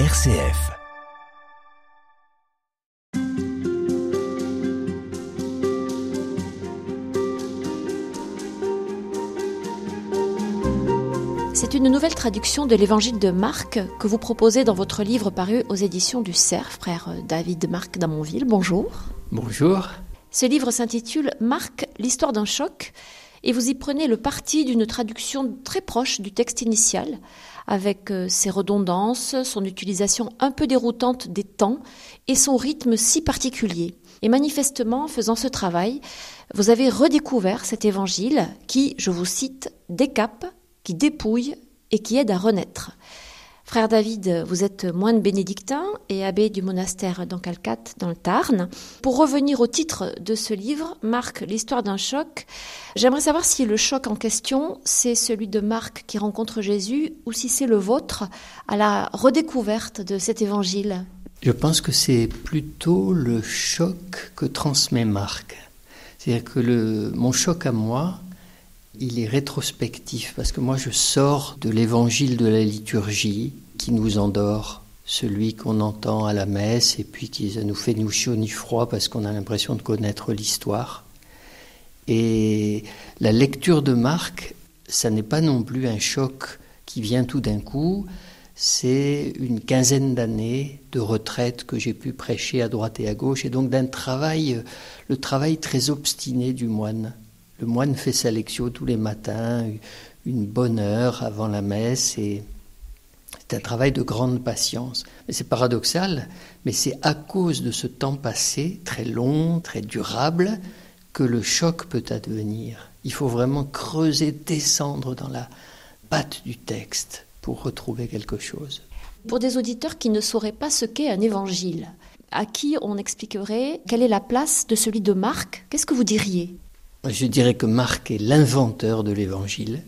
RCF. C'est une nouvelle traduction de l'évangile de Marc que vous proposez dans votre livre paru aux éditions du Cerf, frère David Marc d'Amonville. Bonjour. Bonjour. Ce livre s'intitule Marc, l'histoire d'un choc, et vous y prenez le parti d'une traduction très proche du texte initial, avec euh, ses redondances, son utilisation un peu déroutante des temps et son rythme si particulier. Et manifestement, faisant ce travail, vous avez redécouvert cet évangile qui, je vous cite, décape, qui dépouille et qui aide à renaître. Frère David, vous êtes moine bénédictin et abbé du monastère d'Ancalcat dans le Tarn. Pour revenir au titre de ce livre, Marc, l'histoire d'un choc, j'aimerais savoir si le choc en question, c'est celui de Marc qui rencontre Jésus ou si c'est le vôtre à la redécouverte de cet évangile. Je pense que c'est plutôt le choc que transmet Marc. C'est-à-dire que mon choc à moi, il est rétrospectif parce que moi je sors de l'évangile de la liturgie qui nous endort, celui qu'on entend à la messe et puis qui nous fait ni chaud ni froid parce qu'on a l'impression de connaître l'histoire. Et la lecture de Marc, ça n'est pas non plus un choc qui vient tout d'un coup, c'est une quinzaine d'années de retraite que j'ai pu prêcher à droite et à gauche et donc d'un travail, le travail très obstiné du moine le moine fait sa lecture tous les matins, une bonne heure avant la messe, et c'est un travail de grande patience. Mais c'est paradoxal, mais c'est à cause de ce temps passé, très long, très durable, que le choc peut advenir. Il faut vraiment creuser, descendre dans la patte du texte pour retrouver quelque chose. Pour des auditeurs qui ne sauraient pas ce qu'est un évangile, à qui on expliquerait quelle est la place de celui de Marc, qu'est-ce que vous diriez? Je dirais que Marc est l'inventeur de l'Évangile.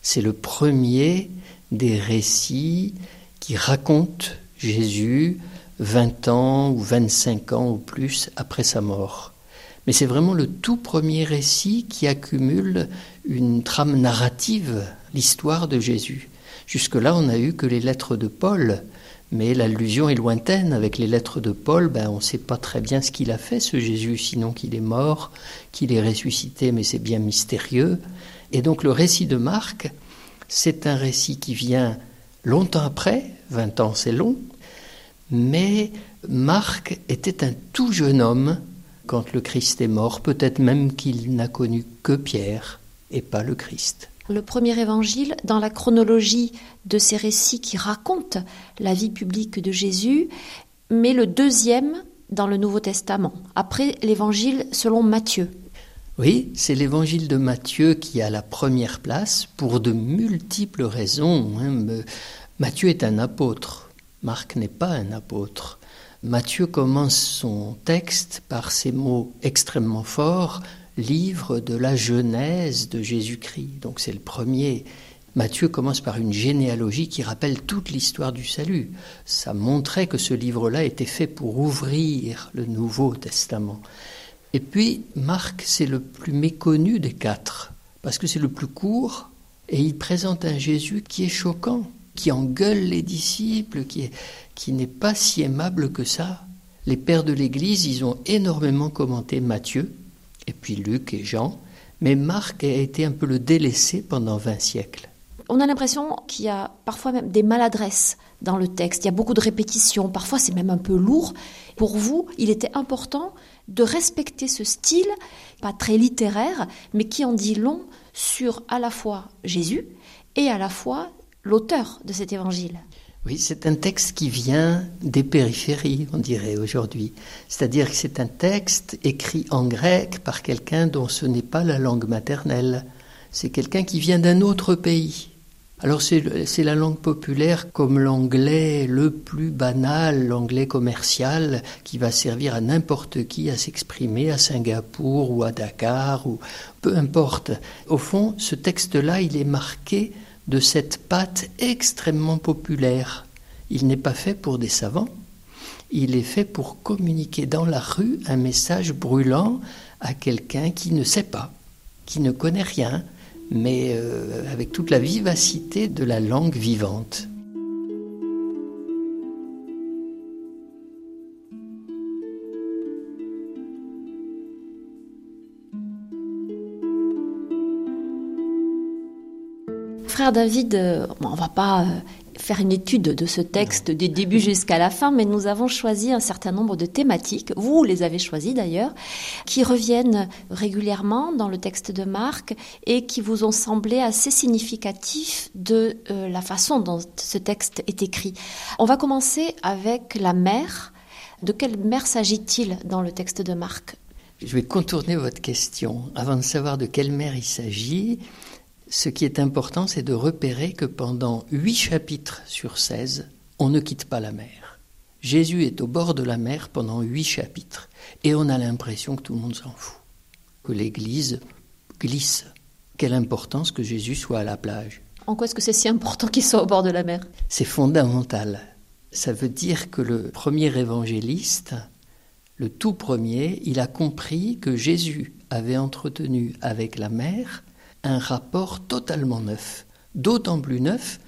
C'est le premier des récits qui racontent Jésus 20 ans ou 25 ans ou plus après sa mort. Mais c'est vraiment le tout premier récit qui accumule une trame narrative, l'histoire de Jésus. Jusque-là, on n'a eu que les lettres de Paul, mais l'allusion est lointaine. Avec les lettres de Paul, ben, on ne sait pas très bien ce qu'il a fait, ce Jésus, sinon qu'il est mort, qu'il est ressuscité, mais c'est bien mystérieux. Et donc le récit de Marc, c'est un récit qui vient longtemps après, 20 ans c'est long, mais Marc était un tout jeune homme quand le Christ est mort, peut-être même qu'il n'a connu que Pierre et pas le Christ le premier évangile dans la chronologie de ces récits qui racontent la vie publique de Jésus, mais le deuxième dans le Nouveau Testament, après l'évangile selon Matthieu. Oui, c'est l'évangile de Matthieu qui a la première place pour de multiples raisons. Hein. Matthieu est un apôtre, Marc n'est pas un apôtre. Matthieu commence son texte par ces mots extrêmement forts livre de la Genèse de Jésus-Christ. Donc c'est le premier. Matthieu commence par une généalogie qui rappelle toute l'histoire du salut. Ça montrait que ce livre-là était fait pour ouvrir le Nouveau Testament. Et puis Marc, c'est le plus méconnu des quatre, parce que c'est le plus court, et il présente un Jésus qui est choquant, qui engueule les disciples, qui, qui n'est pas si aimable que ça. Les pères de l'Église, ils ont énormément commenté Matthieu, et puis Luc et Jean, mais Marc a été un peu le délaissé pendant 20 siècles. On a l'impression qu'il y a parfois même des maladresses dans le texte, il y a beaucoup de répétitions, parfois c'est même un peu lourd. Pour vous, il était important de respecter ce style, pas très littéraire, mais qui en dit long sur à la fois Jésus et à la fois l'auteur de cet évangile. Oui, c'est un texte qui vient des périphéries, on dirait aujourd'hui. C'est-à-dire que c'est un texte écrit en grec par quelqu'un dont ce n'est pas la langue maternelle. C'est quelqu'un qui vient d'un autre pays. Alors c'est la langue populaire comme l'anglais le plus banal, l'anglais commercial, qui va servir à n'importe qui à s'exprimer à Singapour ou à Dakar, ou peu importe. Au fond, ce texte-là, il est marqué de cette pâte extrêmement populaire. Il n'est pas fait pour des savants, il est fait pour communiquer dans la rue un message brûlant à quelqu'un qui ne sait pas, qui ne connaît rien, mais euh, avec toute la vivacité de la langue vivante. Frère David, euh, on va pas faire une étude de ce texte du début jusqu'à la fin, mais nous avons choisi un certain nombre de thématiques, vous les avez choisies d'ailleurs, qui reviennent régulièrement dans le texte de Marc et qui vous ont semblé assez significatifs de euh, la façon dont ce texte est écrit. On va commencer avec la mère. De quelle mère s'agit-il dans le texte de Marc? Je vais contourner votre question. Avant de savoir de quelle mère il s'agit, ce qui est important, c'est de repérer que pendant huit chapitres sur 16, on ne quitte pas la mer. Jésus est au bord de la mer pendant huit chapitres, et on a l'impression que tout le monde s'en fout, que l'Église glisse. Quelle importance que Jésus soit à la plage. En quoi est-ce que c'est si important qu'il soit au bord de la mer? C'est fondamental. Ça veut dire que le premier évangéliste, le tout premier, il a compris que Jésus avait entretenu avec la mer un rapport totalement neuf, d'autant plus neuf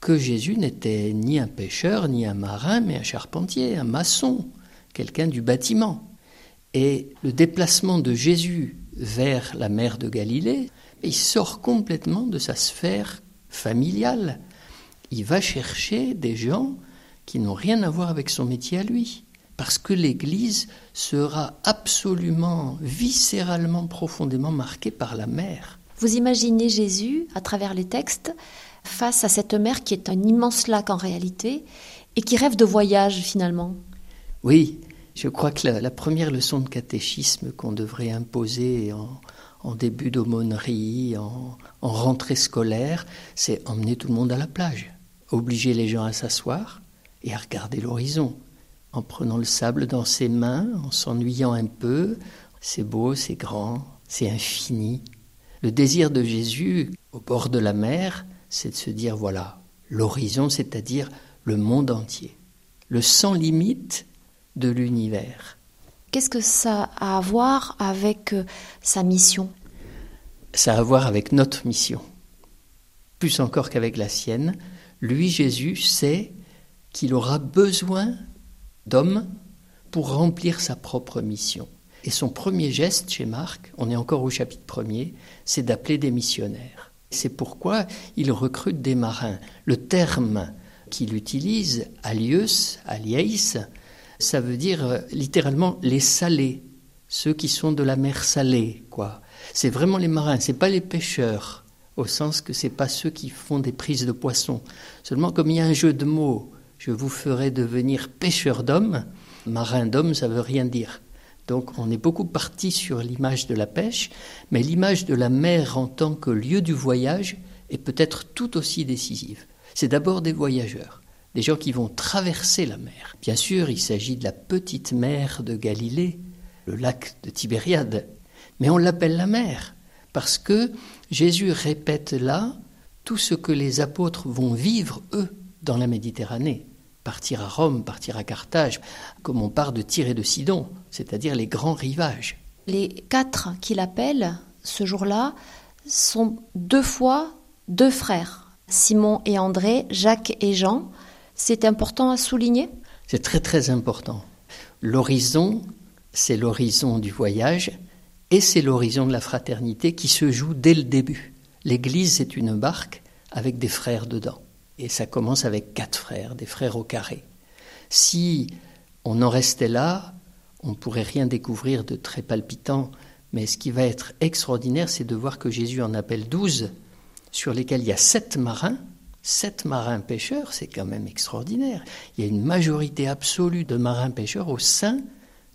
que Jésus n'était ni un pêcheur, ni un marin, mais un charpentier, un maçon, quelqu'un du bâtiment. Et le déplacement de Jésus vers la mer de Galilée, il sort complètement de sa sphère familiale. Il va chercher des gens qui n'ont rien à voir avec son métier à lui. Parce que l'Église sera absolument, viscéralement, profondément marquée par la mer. Vous imaginez Jésus, à travers les textes, face à cette mer qui est un immense lac en réalité, et qui rêve de voyage finalement. Oui, je crois que la, première leçon de catéchisme qu'on devrait imposer en, début d'aumônerie, en, en rentrée scolaire, c'est emmener tout le monde à la plage, obliger les gens à s'asseoir et à regarder l'horizon, en prenant le sable dans ses mains, en s'ennuyant un peu. C'est beau, c'est grand, c'est infini. Le désir de Jésus au bord de la mer, c'est de se dire voilà, l'horizon, c'est-à-dire le monde entier, le sans limite de l'univers. Qu'est-ce que ça a à voir avec euh, sa mission? Ça a à voir avec notre mission. Plus encore qu'avec la sienne, lui, Jésus, sait qu'il aura besoin d'hommes pour remplir sa propre mission. Et son premier geste chez Marc, on est encore au chapitre premier, c'est d'appeler des missionnaires. C'est pourquoi il recrute des marins. Le terme qu'il utilise, alius, aliais, ça veut dire euh, littéralement les salés, ceux qui sont de la mer salée, quoi. C'est vraiment les marins, c'est pas les pêcheurs, au sens que c'est pas ceux qui font des prises de poissons. Seulement comme il y a un jeu de mots, je vous ferai devenir pêcheur d'hommes, marin d'hommes, ça veut rien dire. Donc on est beaucoup parti sur l'image de la pêche, mais l'image de la mer en tant que lieu du voyage est peut-être tout aussi décisive. C'est d'abord des voyageurs, des gens qui vont traverser la mer. Bien sûr, il s'agit de la petite mer de Galilée, le lac de Tibériade, mais on l'appelle la mer parce que Jésus répète là tout ce que les apôtres vont vivre, eux, dans la Méditerranée partir à Rome, partir à Carthage, comme on part de Tyr et de Sidon, c'est-à-dire les grands rivages. Les quatre qu'il appelle ce jour-là sont deux fois deux frères, Simon et André, Jacques et Jean. C'est important à souligner? C'est très très important. L'horizon, c'est l'horizon du voyage et c'est l'horizon de la fraternité qui se joue dès le début. L'Église, c'est une barque avec des frères dedans. Et ça commence avec quatre frères, des frères au carré. Si on en restait là, on ne pourrait rien découvrir de très palpitant, mais ce qui va être extraordinaire, c'est de voir que Jésus en appelle douze, sur lesquels il y a sept marins, sept marins pêcheurs, c'est quand même extraordinaire. Il y a une majorité absolue de marins pêcheurs au sein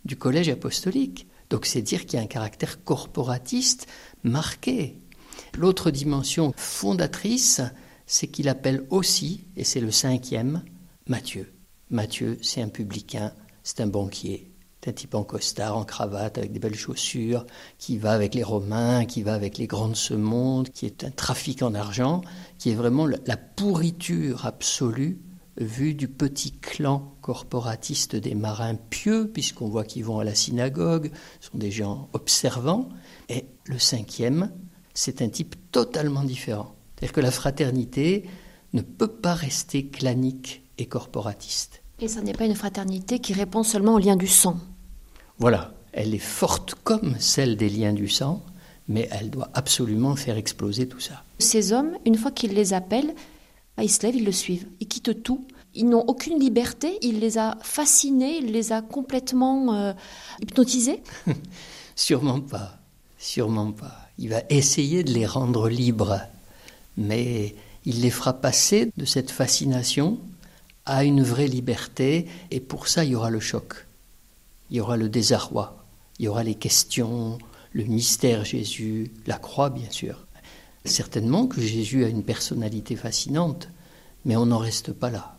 du collège apostolique. Donc c'est dire qu'il y a un caractère corporatiste marqué. L'autre dimension fondatrice, c'est qu'il appelle aussi, et c'est le cinquième, Matthieu. Matthieu, c'est un publicain, c'est un banquier, un type en costard, en cravate, avec des belles chaussures, qui va avec les Romains, qui va avec les grands de ce monde, qui est un trafic en argent, qui est vraiment la pourriture absolue vue du petit clan corporatiste des marins pieux, puisqu'on voit qu'ils vont à la synagogue, sont des gens observants. Et le cinquième, c'est un type totalement différent. C'est-à-dire que la fraternité ne peut pas rester clanique et corporatiste. Et ce n'est pas une fraternité qui répond seulement aux liens du sang. Voilà, elle est forte comme celle des liens du sang, mais elle doit absolument faire exploser tout ça. Ces hommes, une fois qu'ils les appellent, bah, ils se lèvent, ils le suivent, ils quittent tout. Ils n'ont aucune liberté, il les a fascinés, il les a complètement euh, hypnotisés. Sûrement pas, sûrement pas. Il va essayer de les rendre libres, mais il les fera passer de cette fascination à une vraie liberté, et pour ça il y aura le choc, il y aura le désarroi, il y aura les questions, le mystère Jésus, la croix bien sûr. Certainement que Jésus a une personnalité fascinante, mais on n'en reste pas là.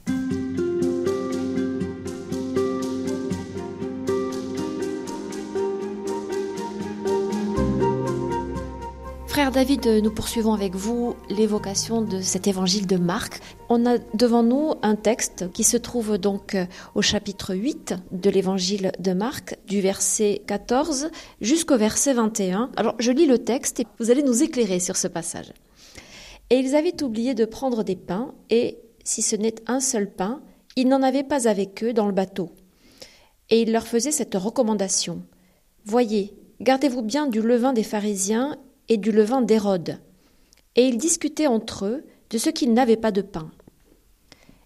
David, nous poursuivons avec vous l'évocation de cet évangile de Marc. On a devant nous un texte qui se trouve donc au chapitre 8 de l'évangile de Marc, du verset 14 jusqu'au verset 21. Alors je lis le texte et vous allez nous éclairer sur ce passage. Et ils avaient oublié de prendre des pains, et, si ce n'est un seul pain, ils n'en avaient pas avec eux dans le bateau. Et il leur faisait cette recommandation. Voyez, gardez-vous bien du levain des pharisiens et du levain d'Hérode. Et ils discutaient entre eux de ce qu'ils n'avaient pas de pain.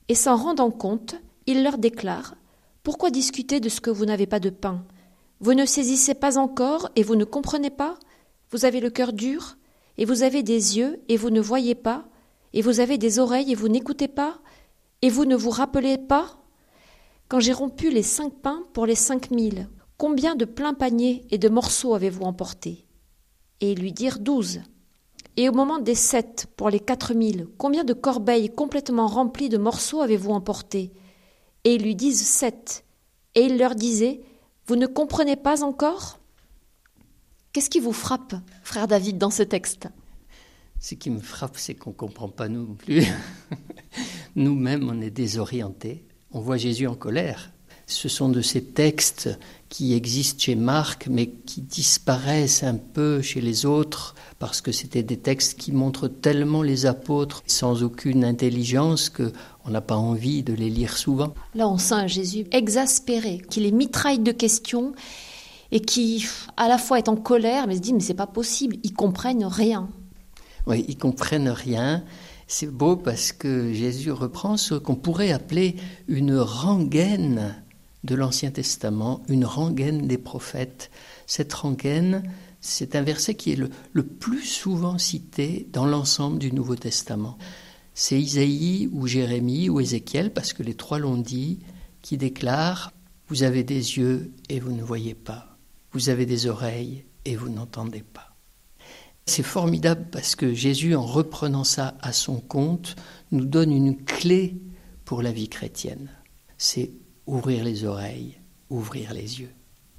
Et s'en rendant compte, il leur déclare Pourquoi discuter de ce que vous n'avez pas de pain? Vous ne saisissez pas encore et vous ne comprenez pas? Vous avez le cœur dur et vous avez des yeux et vous ne voyez pas? Et vous avez des oreilles et vous n'écoutez pas? Et vous ne vous rappelez pas? Quand j'ai rompu les cinq pains pour les cinq mille, combien de pleins paniers et de morceaux avez-vous emporté et lui dirent douze. Et au moment des sept pour les quatre mille, combien de corbeilles complètement remplies de morceaux avez-vous emporté Et ils lui disent sept. Et il leur disait Vous ne comprenez pas encore? Qu'est-ce qui vous frappe, frère David, dans ce texte? Ce qui me frappe, c'est qu'on ne comprend pas nous non plus. Nous-mêmes, on est désorientés. On voit Jésus en colère. Ce sont de ces textes qui existent chez Marc, mais qui disparaissent un peu chez les autres, parce que c'était des textes qui montrent tellement les apôtres sans aucune intelligence que on n'a pas envie de les lire souvent. Là, on sent un Jésus exaspéré, qui les mitraille de questions et qui, à la fois, est en colère, mais se dit mais c'est pas possible, ils comprennent rien. Oui, ils comprennent rien. C'est beau parce que Jésus reprend ce qu'on pourrait appeler une rengaine de l'Ancien Testament, une rengaine des prophètes. Cette rengaine, c'est un verset qui est le, le plus souvent cité dans l'ensemble du Nouveau Testament. C'est Isaïe ou Jérémie ou Ézéchiel, parce que les trois l'ont dit, qui déclarent Vous avez des yeux et vous ne voyez pas, vous avez des oreilles et vous n'entendez pas. C'est formidable parce que Jésus, en reprenant ça à son compte, nous donne une clé pour la vie chrétienne. C'est ouvrir les oreilles, ouvrir les yeux.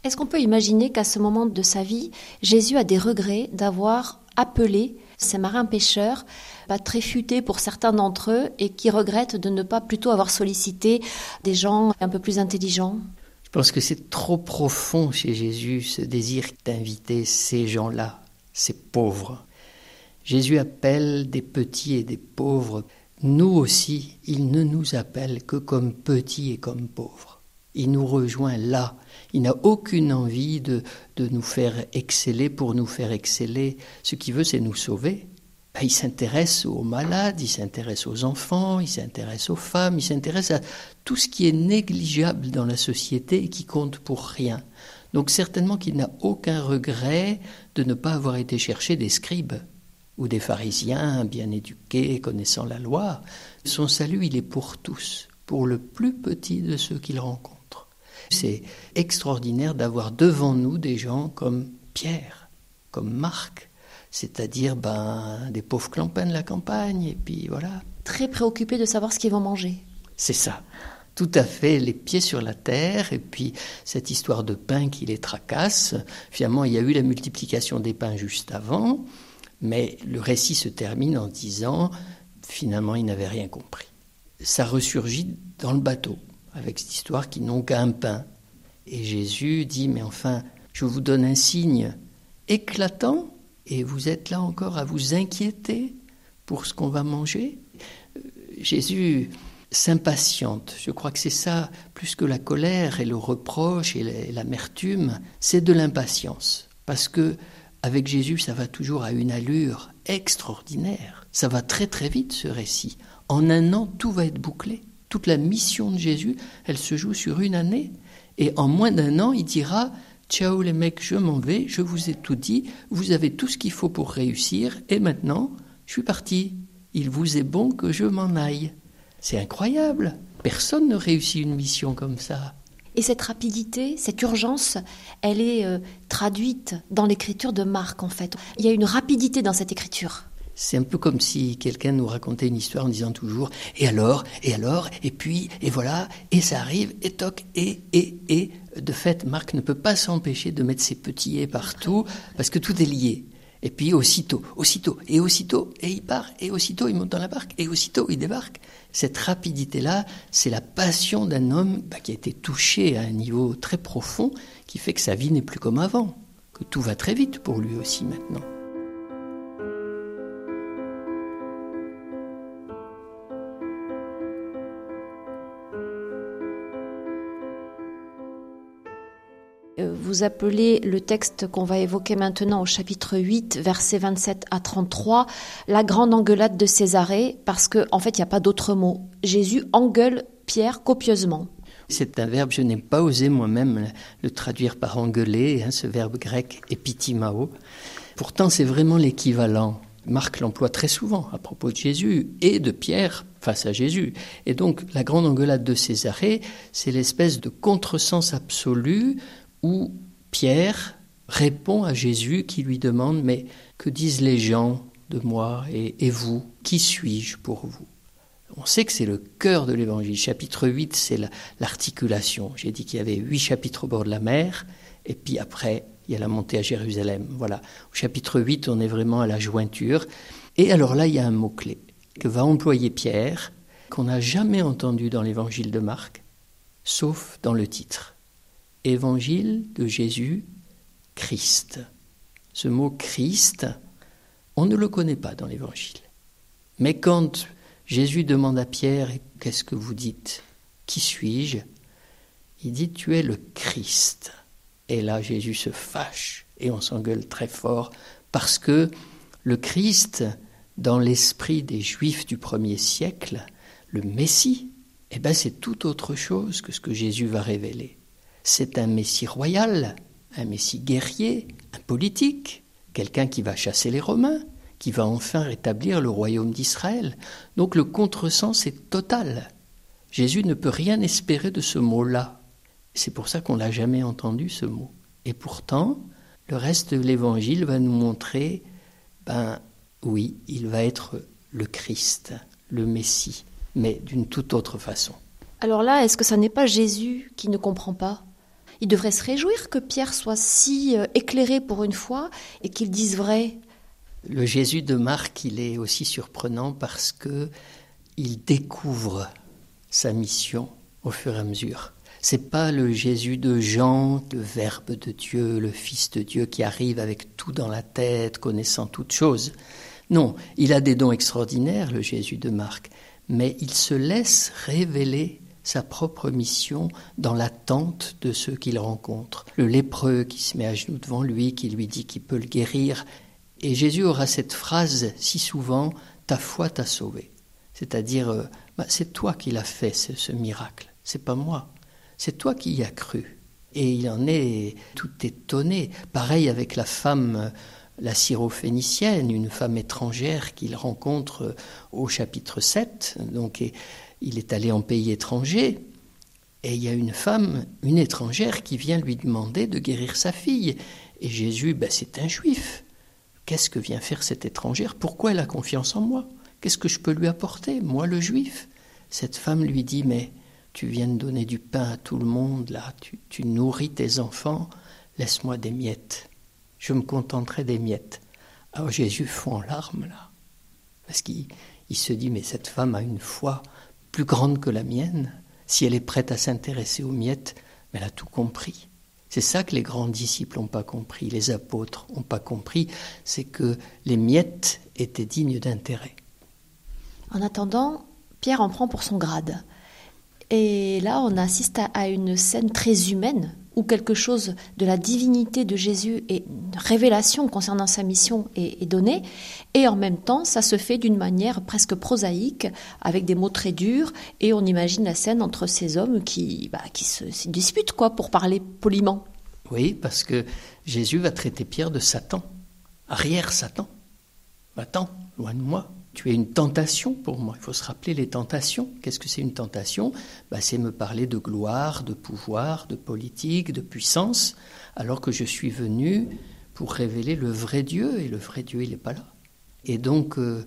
Est-ce qu'on peut imaginer qu'à ce moment de sa vie, Jésus a des regrets d'avoir appelé ces marins pêcheurs, pas très futés pour certains d'entre eux, et qui regrettent de ne pas plutôt avoir sollicité des gens un peu plus intelligents? Je pense que c'est trop profond chez Jésus ce désir d'inviter ces gens-là, ces pauvres. Jésus appelle des petits et des pauvres nous aussi, il ne nous appelle que comme petits et comme pauvres. Il nous rejoint là. Il n'a aucune envie de, de, nous faire exceller pour nous faire exceller. Ce qu'il veut, c'est nous sauver. Ben, il s'intéresse aux malades, il s'intéresse aux enfants, il s'intéresse aux femmes, il s'intéresse à tout ce qui est négligeable dans la société et qui compte pour rien. Donc certainement qu'il n'a aucun regret de ne pas avoir été chercher des scribes ou des pharisiens bien éduqués, connaissant la loi. Son salut, il est pour tous, pour le plus petit de ceux qu'il rencontre. C'est extraordinaire d'avoir devant nous des gens comme Pierre, comme Marc, c'est-à-dire ben, des pauvres clampins de la campagne, et puis voilà. Très préoccupés de savoir ce qu'ils vont manger. C'est ça. Tout à fait, les pieds sur la terre, et puis cette histoire de pain qui les tracasse. Finalement, il y a eu la multiplication des pains juste avant. Mais le récit se termine en disant finalement il n'avait rien compris. Ça ressurgit dans le bateau avec cette histoire qui n'ont qu'un pain. Et Jésus dit mais enfin je vous donne un signe éclatant et vous êtes là encore à vous inquiéter pour ce qu'on va manger. Euh, Jésus s'impatiente. Je crois que c'est ça, plus que la colère et le reproche et l'amertume, c'est de l'impatience. Parce que avec Jésus, ça va toujours à une allure extraordinaire. Ça va très très vite ce récit. En un an, tout va être bouclé. Toute la mission de Jésus, elle se joue sur une année. Et en moins d'un an, il dira Ciao les mecs, je m'en vais, je vous ai tout dit, vous avez tout ce qu'il faut pour réussir, et maintenant, je suis parti. Il vous est bon que je m'en aille. C'est incroyable. Personne ne réussit une mission comme ça. Et cette rapidité, cette urgence, elle est euh, traduite dans l'écriture de Marc, en fait. Il y a une rapidité dans cette écriture. C'est un peu comme si quelqu'un nous racontait une histoire en disant toujours et alors, et alors, et puis, et voilà, et ça arrive, et toc, et, et, et. De fait, Marc ne peut pas s'empêcher de mettre ses petits et partout parce que tout est lié. Et puis aussitôt, aussitôt, et aussitôt, et il part, et aussitôt il monte dans la barque, et aussitôt il débarque. Cette rapidité-là, c'est la passion d'un homme bah, qui a été touché à un niveau très profond, qui fait que sa vie n'est plus comme avant, que tout va très vite pour lui aussi maintenant. Vous appelez le texte qu'on va évoquer maintenant au chapitre 8, versets 27 à 33, la grande engueulade de Césarée, parce qu'en en fait, il n'y a pas d'autre mot. Jésus engueule Pierre copieusement. C'est un verbe, je n'ai pas osé moi-même le traduire par engueuler, hein, ce verbe grec epitimao. Pourtant, c'est vraiment l'équivalent. Marc l'emploie très souvent à propos de Jésus et de Pierre face à Jésus. Et donc, la grande engueulade de Césarée, c'est l'espèce de contresens absolu où Pierre répond à Jésus qui lui demande Mais que disent les gens de moi et, vous? Qui suis-je pour vous? On sait que c'est le cœur de l'évangile. Chapitre 8, c'est l'articulation. J'ai dit qu'il y avait huit chapitres au bord de la mer, et puis après, il y a la montée à Jérusalem. Voilà. Au chapitre 8, on est vraiment à la jointure. Et alors là, il y a un mot-clé que va employer Pierre, qu'on n'a jamais entendu dans l'évangile de Marc, sauf dans le titre. Évangile de Jésus Christ. Ce mot Christ, on ne le connaît pas dans l'Évangile. Mais quand Jésus demande à Pierre, qu'est-ce que vous dites? Qui suis-je? Il dit, tu es le Christ. Et là, Jésus se fâche et on s'engueule très fort parce que le Christ, dans l'esprit des Juifs du premier siècle, le Messie, eh ben, c'est tout autre chose que ce que Jésus va révéler. C'est un Messie royal, un Messie guerrier, un politique, quelqu'un qui va chasser les Romains, qui va enfin rétablir le royaume d'Israël. Donc le contresens est total. Jésus ne peut rien espérer de ce mot-là. C'est pour ça qu'on l'a jamais entendu ce mot. Et pourtant, le reste de l'évangile va nous montrer, ben oui, il va être le Christ, le Messie, mais d'une toute autre façon. Alors là, est-ce que ça n'est pas Jésus qui ne comprend pas? Il devrait se réjouir que Pierre soit si euh, éclairé pour une fois et qu'il dise vrai. Le Jésus de Marc, il est aussi surprenant parce que il découvre sa mission au fur et à mesure. C'est pas le Jésus de Jean, le Verbe de Dieu, le Fils de Dieu qui arrive avec tout dans la tête, connaissant toutes choses. Non, il a des dons extraordinaires, le Jésus de Marc, mais il se laisse révéler sa propre mission dans l'attente de ceux qu'il rencontre. Le lépreux qui se met à genoux devant lui, qui lui dit qu'il peut le guérir. Et Jésus aura cette phrase si souvent, ta foi t'a sauvé. C'est-à-dire, euh, bah, c'est toi qui l'as fait, ce, ce miracle. C'est pas moi. C'est toi qui y as cru. Et il en est tout étonné. Pareil avec la femme, euh, la syrophénicienne, une femme étrangère qu'il rencontre euh, au chapitre 7. Donc, il est allé en pays étranger, et il y a une femme, une étrangère, qui vient lui demander de guérir sa fille. Et Jésus, ben, c'est un juif. Qu'est-ce que vient faire cette étrangère? Pourquoi elle a confiance en moi? Qu'est-ce que je peux lui apporter, moi le juif? Cette femme lui dit, mais tu viens de donner du pain à tout le monde, là, tu, nourris tes enfants, laisse-moi des miettes. Je me contenterai des miettes. Alors Jésus fond en larmes, là. Parce qu'il se dit, mais cette femme a une foi plus grande que la mienne, si elle est prête à s'intéresser aux miettes, elle a tout compris. C'est ça que les grands disciples n'ont pas compris, les apôtres n'ont pas compris, c'est que les miettes étaient dignes d'intérêt. En attendant, Pierre en prend pour son grade. Et là, on assiste à une scène très humaine où quelque chose de la divinité de Jésus et une révélation concernant sa mission est, donnée, et en même temps, ça se fait d'une manière presque prosaïque, avec des mots très durs, et on imagine la scène entre ces hommes qui, bah, qui se, disputent, quoi, pour parler poliment. Oui, parce que Jésus va traiter Pierre de Satan, arrière Satan. Attends, loin de moi. Tu es une tentation pour moi. Il faut se rappeler les tentations. Qu'est-ce que c'est une tentation? Bah, C'est me parler de gloire, de pouvoir, de politique, de puissance, alors que je suis venu pour révéler le vrai Dieu, et le vrai Dieu, il n'est pas là. Et donc, euh,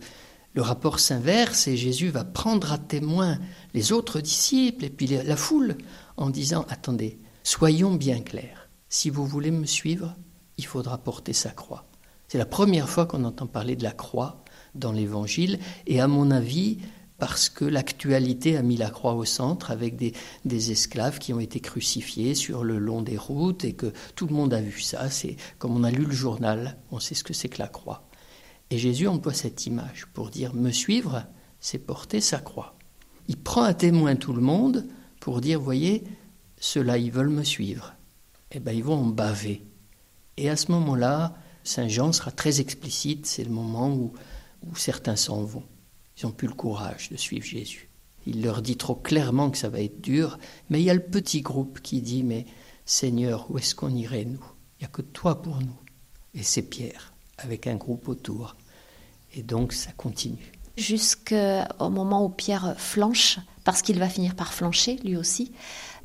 le rapport s'inverse, et Jésus va prendre à témoin les autres disciples, et puis la foule, en disant, attendez, soyons bien clairs, si vous voulez me suivre, il faudra porter sa croix. C'est la première fois qu'on entend parler de la croix dans l'Évangile, et à mon avis, parce que l'actualité a mis la croix au centre avec des, des, esclaves qui ont été crucifiés sur le long des routes et que tout le monde a vu ça. C'est comme on a lu le journal, on sait ce que c'est que la croix. Et Jésus emploie cette image pour dire me suivre, c'est porter sa croix. Il prend à témoin tout le monde pour dire voyez, ceux-là, ils veulent me suivre. Eh bien, ils vont en baver. Et à ce moment-là, Saint Jean sera très explicite, c'est le moment où où certains s'en vont. Ils n'ont plus le courage de suivre Jésus. Il leur dit trop clairement que ça va être dur, mais il y a le petit groupe qui dit Mais Seigneur, où est-ce qu'on irait, nous? Il n'y a que toi pour nous. Et c'est Pierre, avec un groupe autour. Et donc ça continue. Jusqu'au moment où Pierre flanche, parce qu'il va finir par flancher lui aussi,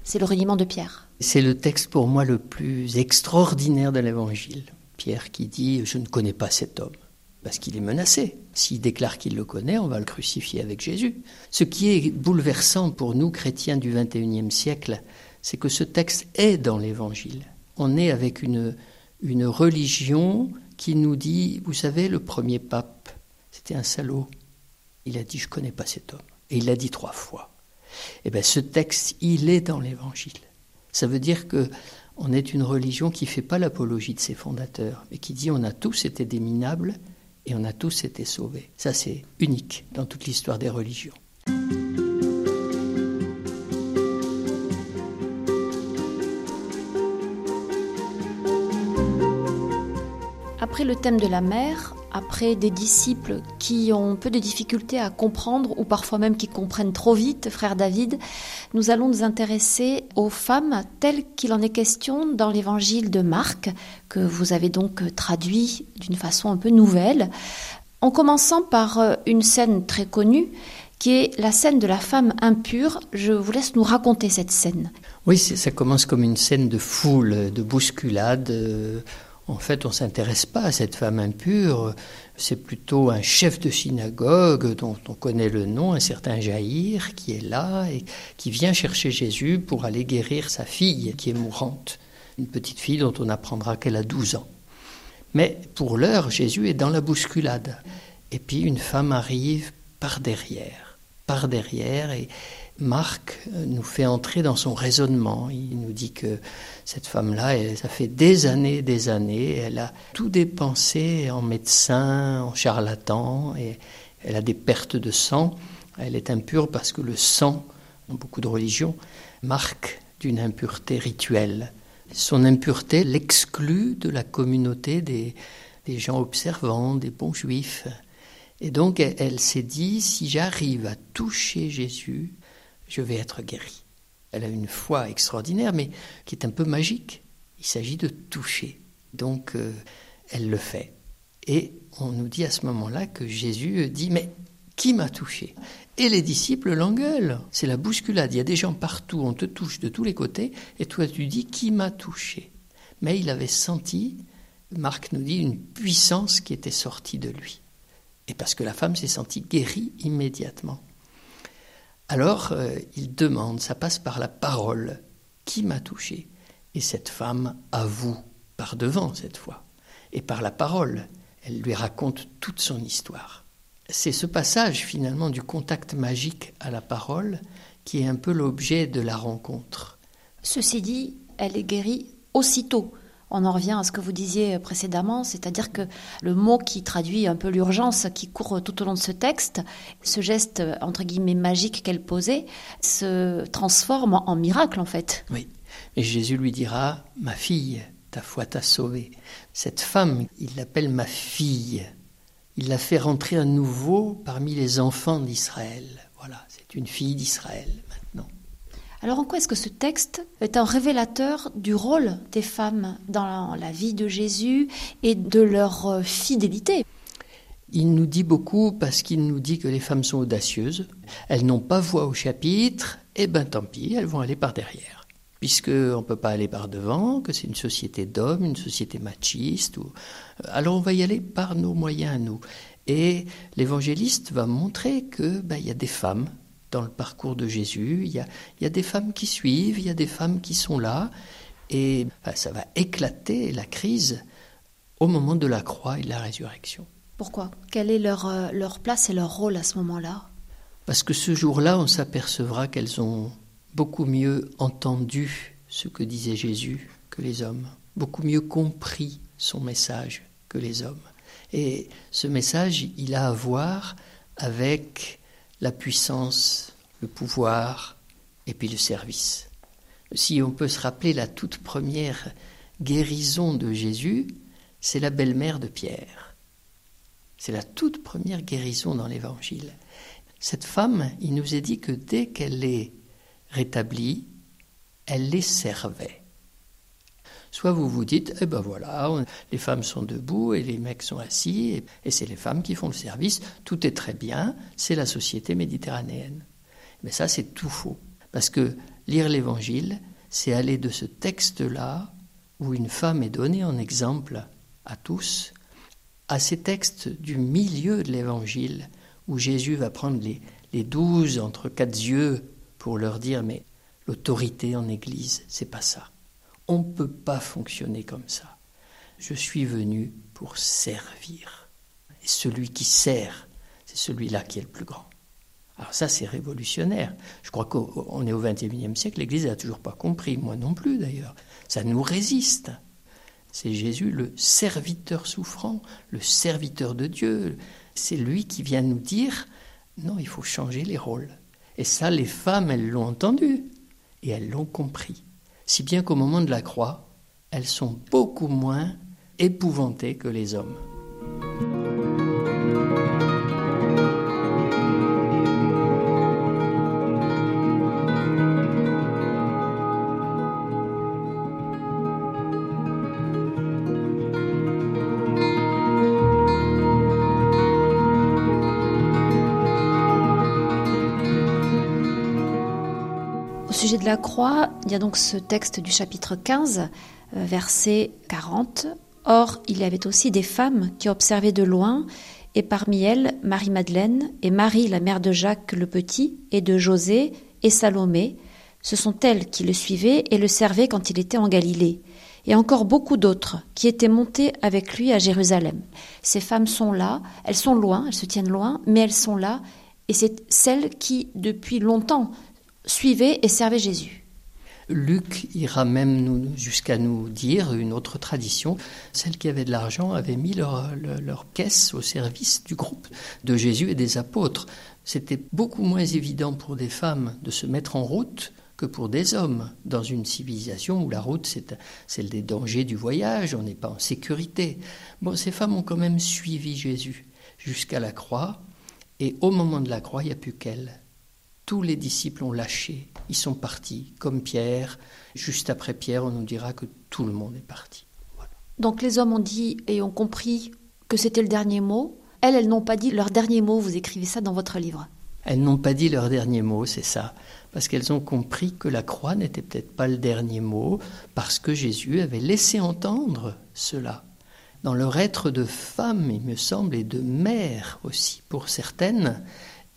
c'est le reniement de Pierre. C'est le texte pour moi le plus extraordinaire de l'Évangile. Pierre qui dit Je ne connais pas cet homme parce qu'il est menacé. S'il déclare qu'il le connaît, on va le crucifier avec Jésus. Ce qui est bouleversant pour nous, chrétiens du XXIe siècle, c'est que ce texte est dans l'Évangile. On est avec une, une religion qui nous dit, vous savez, le premier pape, c'était un salaud. Il a dit, je ne connais pas cet homme. Et il l'a dit trois fois. Eh bien, ce texte, il est dans l'Évangile. Ça veut dire que on est une religion qui ne fait pas l'apologie de ses fondateurs, mais qui dit on a tous été des minables et on a tous été sauvés. Ça, c'est unique dans toute l'histoire des religions. Après le thème de la mer, après des disciples qui ont peu de difficultés à comprendre ou parfois même qui comprennent trop vite, frère David, nous allons nous intéresser aux femmes telles qu'il en est question dans l'évangile de Marc, que vous avez donc traduit d'une façon un peu nouvelle, en commençant par euh, une scène très connue qui est la scène de la femme impure. Je vous laisse nous raconter cette scène. Oui, ça commence comme une scène de foule, de bousculade. En fait, on ne s'intéresse pas à cette femme impure. C'est plutôt un chef de synagogue dont on connaît le nom, un certain Jaïr, qui est là et qui vient chercher Jésus pour aller guérir sa fille qui est mourante. Une petite fille dont on apprendra qu'elle a 12 ans. Mais pour l'heure, Jésus est dans la bousculade. Et puis une femme arrive par derrière, par derrière, et Marc euh, nous fait entrer dans son raisonnement. Il nous dit que cette femme-là, ça fait des années, des années, elle a tout dépensé en médecin, en charlatan, et elle a des pertes de sang. Elle est impure parce que le sang, dans beaucoup de religions, marque d'une impureté rituelle. Son impureté l'exclut de la communauté des, des gens observants, des bons juifs. Et donc elle s'est dit, si j'arrive à toucher Jésus, je vais être guéri. Elle a une foi extraordinaire, mais qui est un peu magique. Il s'agit de toucher. Donc, euh, elle le fait. Et on nous dit à ce moment-là que Jésus dit, mais qui m'a touché? Et les disciples l'engueulent. C'est la bousculade. Il y a des gens partout, on te touche de tous les côtés, et toi tu dis, qui m'a touché? Mais il avait senti, Marc nous dit, une puissance qui était sortie de lui. Et parce que la femme s'est sentie guérie immédiatement. Alors euh, il demande, ça passe par la parole, qui m'a touché? Et cette femme avoue, par devant cette fois, et par la parole, elle lui raconte toute son histoire. C'est ce passage finalement du contact magique à la parole qui est un peu l'objet de la rencontre. Ceci dit, elle est guérie aussitôt. On en revient à ce que vous disiez précédemment, c'est-à-dire que le mot qui traduit un peu l'urgence qui court tout au long de ce texte, ce geste entre guillemets magique qu'elle posait, se transforme en miracle en fait. Oui. Et Jésus lui dira, ma fille, ta foi t'a sauvée. Cette femme, il l'appelle ma fille. Il la fait rentrer à nouveau parmi les enfants d'Israël. Voilà, c'est une fille d'Israël. Alors en quoi est-ce que ce texte est un révélateur du rôle des femmes dans la vie de Jésus et de leur euh, fidélité? Il nous dit beaucoup parce qu'il nous dit que les femmes sont audacieuses, elles n'ont pas voix au chapitre, et eh ben tant pis, elles vont aller par derrière. Puisqu'on ne peut pas aller par devant, que c'est une société d'hommes, une société machiste. Ou... Alors on va y aller par nos moyens à nous. Et l'évangéliste va montrer que ben, y a des femmes dans le parcours de Jésus, il y a, y a, des femmes qui suivent, il y a des femmes qui sont là, et ben, ça va éclater la crise au moment de la croix et de la résurrection. Pourquoi? Quelle est leur, euh, leur place et leur rôle à ce moment-là? Parce que ce jour-là, on s'apercevra qu'elles ont beaucoup mieux entendu ce que disait Jésus que les hommes, beaucoup mieux compris son message que les hommes. Et ce message, il a à voir avec la puissance, le pouvoir et puis le service. Si on peut se rappeler la toute première guérison de Jésus, c'est la belle-mère de Pierre. C'est la toute première guérison dans l'Évangile. Cette femme, il nous est dit que dès qu'elle est rétablie, elle les servait. Soit vous vous dites, eh ben voilà, les femmes sont debout et les mecs sont assis, et, c'est les femmes qui font le service, tout est très bien, c'est la société méditerranéenne. Mais ça, c'est tout faux. Parce que lire l'Évangile, c'est aller de ce texte-là, où une femme est donnée en exemple à tous, à ces textes du milieu de l'Évangile, où Jésus va prendre les, les douze entre quatre yeux pour leur dire mais l'autorité en Église, c'est pas ça. On ne peut pas fonctionner comme ça. Je suis venu pour servir. Et celui qui sert, c'est celui-là qui est le plus grand. Alors ça, c'est révolutionnaire. Je crois qu'on est au XXIe siècle, l'Église n'a toujours pas compris, moi non plus d'ailleurs. Ça nous résiste. C'est Jésus le serviteur souffrant, le serviteur de Dieu. C'est lui qui vient nous dire, non, il faut changer les rôles. Et ça, les femmes, elles l'ont entendu et elles l'ont compris. Si bien qu'au moment de la croix, elles sont beaucoup moins épouvantées que les hommes. La croix, il y a donc ce texte du chapitre 15, euh, verset 40. Or, il y avait aussi des femmes qui observaient de loin, et parmi elles Marie-Madeleine et Marie, la mère de Jacques le Petit, et de José et Salomé. Ce sont elles qui le suivaient et le servaient quand il était en Galilée. Et encore beaucoup d'autres qui étaient montées avec lui à Jérusalem. Ces femmes sont là, elles sont loin, elles se tiennent loin, mais elles sont là, et c'est celles qui, depuis longtemps, suivez et servez Jésus. Luc ira même jusqu'à nous dire une autre tradition. Celles qui avaient de l'argent avaient mis leur, caisse au service du groupe de Jésus et des apôtres. C'était beaucoup moins évident pour des femmes de se mettre en route que pour des hommes dans une civilisation où la route c'est celle des dangers du voyage, on n'est pas en sécurité. Bon, ces femmes ont quand même suivi Jésus jusqu'à la croix et au moment de la croix, il n'y a plus qu'elles tous les disciples ont lâché, ils sont partis, comme Pierre. Juste après Pierre, on nous dira que tout le monde est parti. Donc les hommes ont dit et ont compris que c'était le dernier mot. Elles, elles n'ont pas dit leur dernier mot, vous écrivez ça dans votre livre. Elles n'ont pas dit leur dernier mot, c'est ça, parce qu'elles ont compris que la croix n'était peut-être pas le dernier mot, parce que Jésus avait laissé entendre cela. Dans leur être de femme, il me semble, et de mère aussi, pour certaines,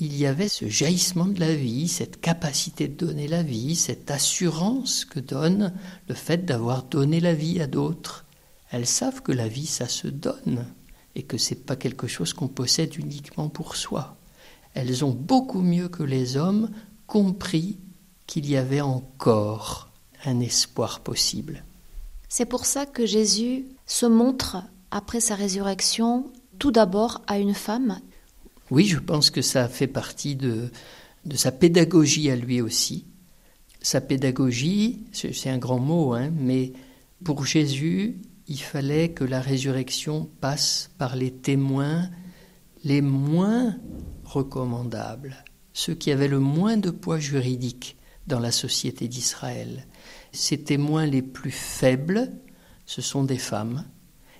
il y avait ce jaillissement de la vie, cette capacité de donner la vie, cette assurance que donne le fait d'avoir donné la vie à d'autres. Elles savent que la vie, ça se donne et que c'est pas quelque chose qu'on possède uniquement pour soi. Elles ont beaucoup mieux que les hommes compris qu'il y avait encore un espoir possible. C'est pour ça que Jésus se montre, après sa résurrection, tout d'abord à une femme oui, je pense que ça fait partie de, sa pédagogie à lui aussi. Sa pédagogie, c'est un grand mot, hein, mais pour Jésus, il fallait que la résurrection passe par les témoins les moins recommandables, ceux qui avaient le moins de poids juridique dans la société d'Israël. Ces témoins les plus faibles, ce sont des femmes.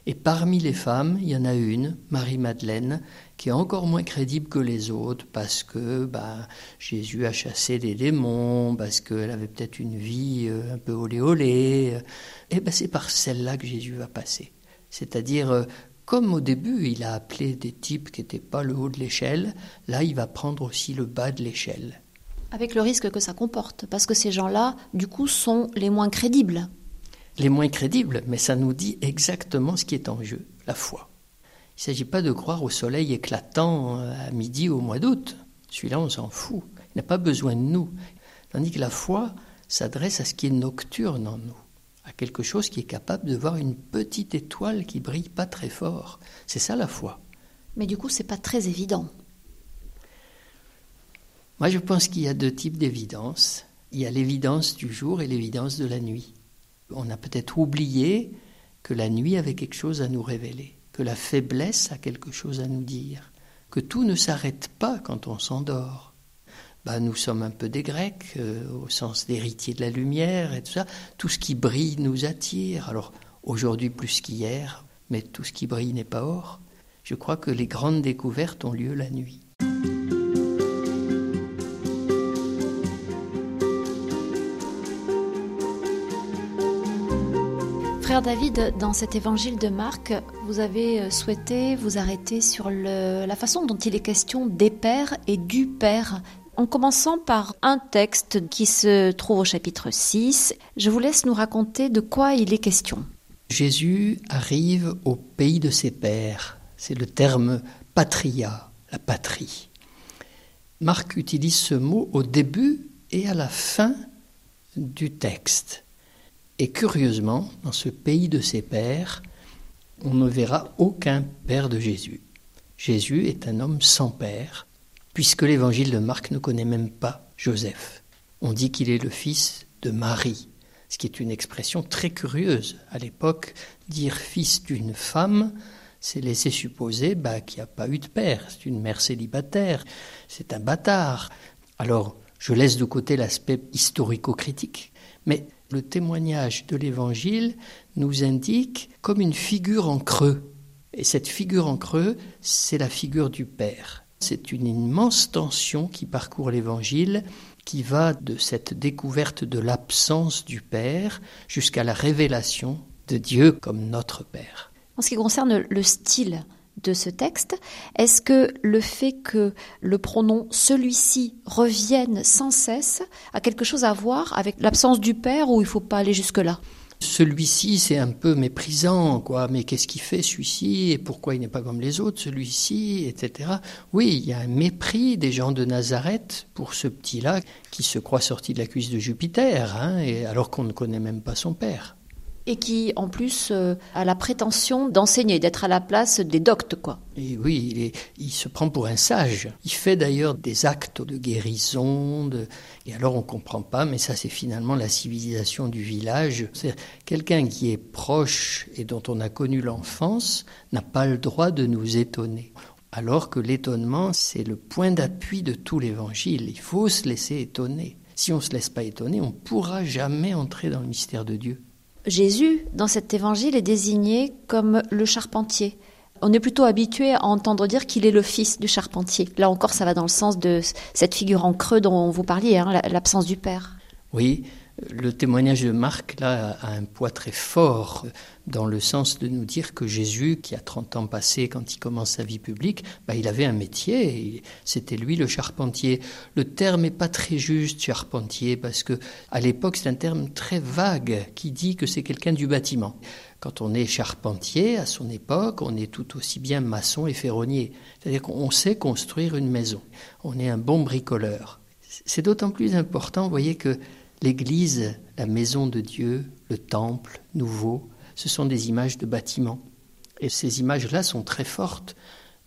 Et parmi les femmes, il y en a une, Marie-Madeleine, qui est encore moins crédible que les autres parce que bah, Jésus a chassé des démons, parce qu'elle avait peut-être une vie euh, un peu olé olé. Et ben c'est par celle-là que Jésus va passer. C'est-à-dire, euh, comme au début, il a appelé des types qui n'étaient pas le haut de l'échelle, là, il va prendre aussi le bas de l'échelle. Avec le risque que ça comporte, parce que ces gens-là, du coup, sont les moins crédibles. Les moins crédibles, mais ça nous dit exactement ce qui est en jeu, la foi. Il ne s'agit pas de croire au soleil éclatant euh, à midi au mois d'août. Celui-là, on s'en fout. Il n'a pas besoin de nous. Tandis que la foi s'adresse à ce qui est nocturne en nous, à quelque chose qui est capable de voir une petite étoile qui brille pas très fort. C'est ça la foi. Mais du coup, c'est pas très évident. Moi, je pense qu'il y a deux types d'évidence. Il y a l'évidence du jour et l'évidence de la nuit. On a peut-être oublié que la nuit avait quelque chose à nous révéler, que la faiblesse a quelque chose à nous dire, que tout ne s'arrête pas quand on s'endort. Ben, nous sommes un peu des Grecs, euh, au sens d'héritiers de la lumière et tout ça. Tout ce qui brille nous attire. Alors, aujourd'hui plus qu'hier, mais tout ce qui brille n'est pas or. Je crois que les grandes découvertes ont lieu la nuit. Frère David, dans cet évangile de Marc, vous avez euh, souhaité vous arrêter sur la façon dont il est question des pères et du Père. En commençant par un texte qui se trouve au chapitre 6, je vous laisse nous raconter de quoi il est question. Jésus arrive au pays de ses pères. C'est le terme patria, la patrie. Marc utilise ce mot au début et à la fin du texte. Et curieusement, dans ce pays de ses pères, on ne verra aucun père de Jésus. Jésus est un homme sans père, puisque l'évangile de Marc ne connaît même pas Joseph. On dit qu'il est le fils de Marie, ce qui est une expression très curieuse. À l'époque, dire fils d'une femme, c'est laisser supposer bah, qu'il n'y a pas eu de père. C'est une mère célibataire, c'est un bâtard. Alors, je laisse de côté l'aspect historico-critique, mais le témoignage de l'Évangile nous indique comme une figure en creux. Et cette figure en creux, c'est la figure du Père. C'est une immense tension qui parcourt l'Évangile, qui va de cette découverte de l'absence du Père jusqu'à la révélation de Dieu comme notre Père. En ce qui concerne le style de ce texte, est-ce que le fait que le pronom celui-ci revienne sans cesse a quelque chose à voir avec l'absence du père ou il ne faut pas aller jusque-là? Celui-ci, c'est un peu méprisant, quoi. Mais qu'est-ce qu'il fait, celui-ci? Et pourquoi il n'est pas comme les autres, celui-ci, etc. Oui, il y a un mépris des gens de Nazareth pour ce petit-là qui se croit sorti de la cuisse de Jupiter, hein, et alors qu'on ne connaît même pas son père et qui en plus euh, a la prétention d'enseigner, d'être à la place des doctes, quoi. Oui, il, se prend pour un sage. Il fait d'ailleurs des actes de guérison, et alors on comprend pas, mais ça c'est finalement la civilisation du village. C'est quelqu'un qui est proche et dont on a connu l'enfance n'a pas le droit de nous étonner. Alors que l'étonnement, c'est le point d'appui de tout l'évangile. Il faut se laisser étonner. Si on ne se laisse pas étonner, on ne pourra jamais entrer dans le mystère de Dieu. Jésus, dans cet évangile, est désigné comme le charpentier. On est plutôt habitué à entendre dire qu'il est le fils du charpentier. Là encore, ça va dans le sens de cette figure en creux dont vous parliez, hein, l'absence du père. Oui, le témoignage de Marc, là, a un poids très fort dans le sens de nous dire que Jésus, qui a 30 ans passé quand il commence sa vie publique, bah, il avait un métier, c'était lui le charpentier. Le terme n'est pas très juste, charpentier, parce que à l'époque, c'est un terme très vague qui dit que c'est quelqu'un du bâtiment. Quand on est charpentier, à son époque, on est tout aussi bien maçon et ferronnier. C'est-à-dire qu'on sait construire une maison. On est un bon bricoleur. C'est d'autant plus important, vous voyez, que L'Église, la maison de Dieu, le temple nouveau, ce sont des images de bâtiments. Et ces images-là sont très fortes.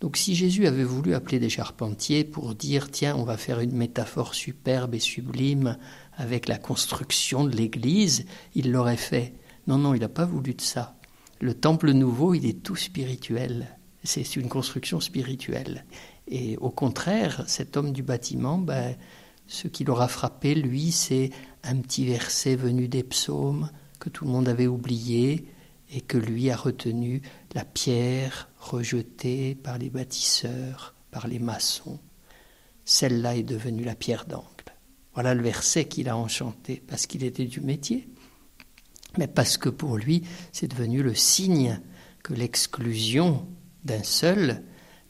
Donc si Jésus avait voulu appeler des charpentiers pour dire tiens, on va faire une métaphore superbe et sublime avec la construction de l'Église, il l'aurait fait. Non, non, il n'a pas voulu de ça. Le temple nouveau, il est tout spirituel. C'est une construction spirituelle. Et au contraire, cet homme du bâtiment, ben, ce qui l'aura frappé, lui, c'est un petit verset venu des psaumes que tout le monde avait oublié et que lui a retenu, la pierre rejetée par les bâtisseurs, par les maçons. Celle-là est devenue la pierre d'angle. Voilà le verset qu'il a enchanté, parce qu'il était du métier, mais parce que pour lui, c'est devenu le signe que l'exclusion d'un seul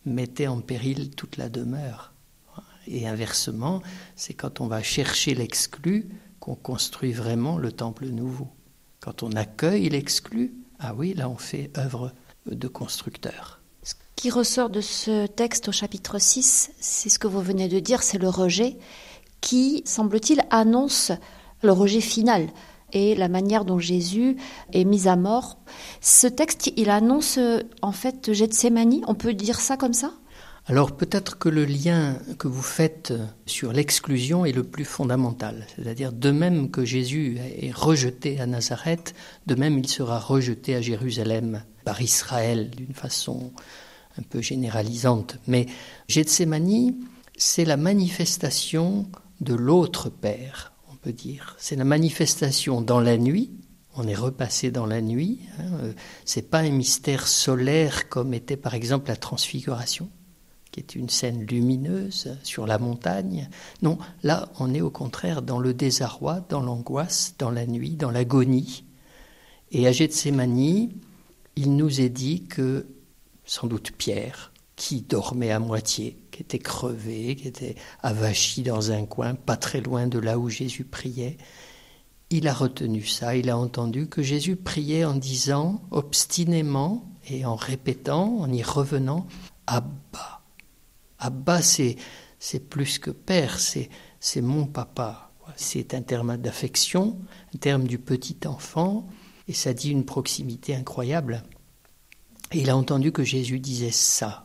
mettait en péril toute la demeure. Et inversement, c'est quand on va chercher l'exclu qu'on construit vraiment le temple nouveau. Quand on accueille l'exclu, ah oui, là on fait œuvre de constructeur. Ce qui ressort de ce texte au chapitre 6, c'est ce que vous venez de dire, c'est le rejet qui, semble-t-il, annonce le rejet final et la manière dont Jésus est mis à mort. Ce texte, il annonce en fait Gethsemane, on peut dire ça comme ça? Alors peut-être que le lien que vous faites sur l'exclusion est le plus fondamental. C'est-à-dire de même que Jésus est rejeté à Nazareth, de même il sera rejeté à Jérusalem par Israël d'une façon un peu généralisante. Mais Gethsemane, c'est la manifestation de l'autre Père, on peut dire. C'est la manifestation dans la nuit. On est repassé dans la nuit. Hein. C'est pas un mystère solaire comme était par exemple la transfiguration qui est une scène lumineuse sur la montagne. Non, là, on est au contraire dans le désarroi, dans l'angoisse, dans la nuit, dans l'agonie. Et à Gethsemane, il nous est dit que, sans doute Pierre, qui dormait à moitié, qui était crevé, qui était avachi dans un coin, pas très loin de là où Jésus priait, il a retenu ça, il a entendu que Jésus priait en disant obstinément et en répétant, en y revenant, Abba, Abba, c'est, plus que père, c'est, c'est mon papa. C'est un terme d'affection, un terme du petit enfant, et ça dit une proximité incroyable. Et il a entendu que Jésus disait ça,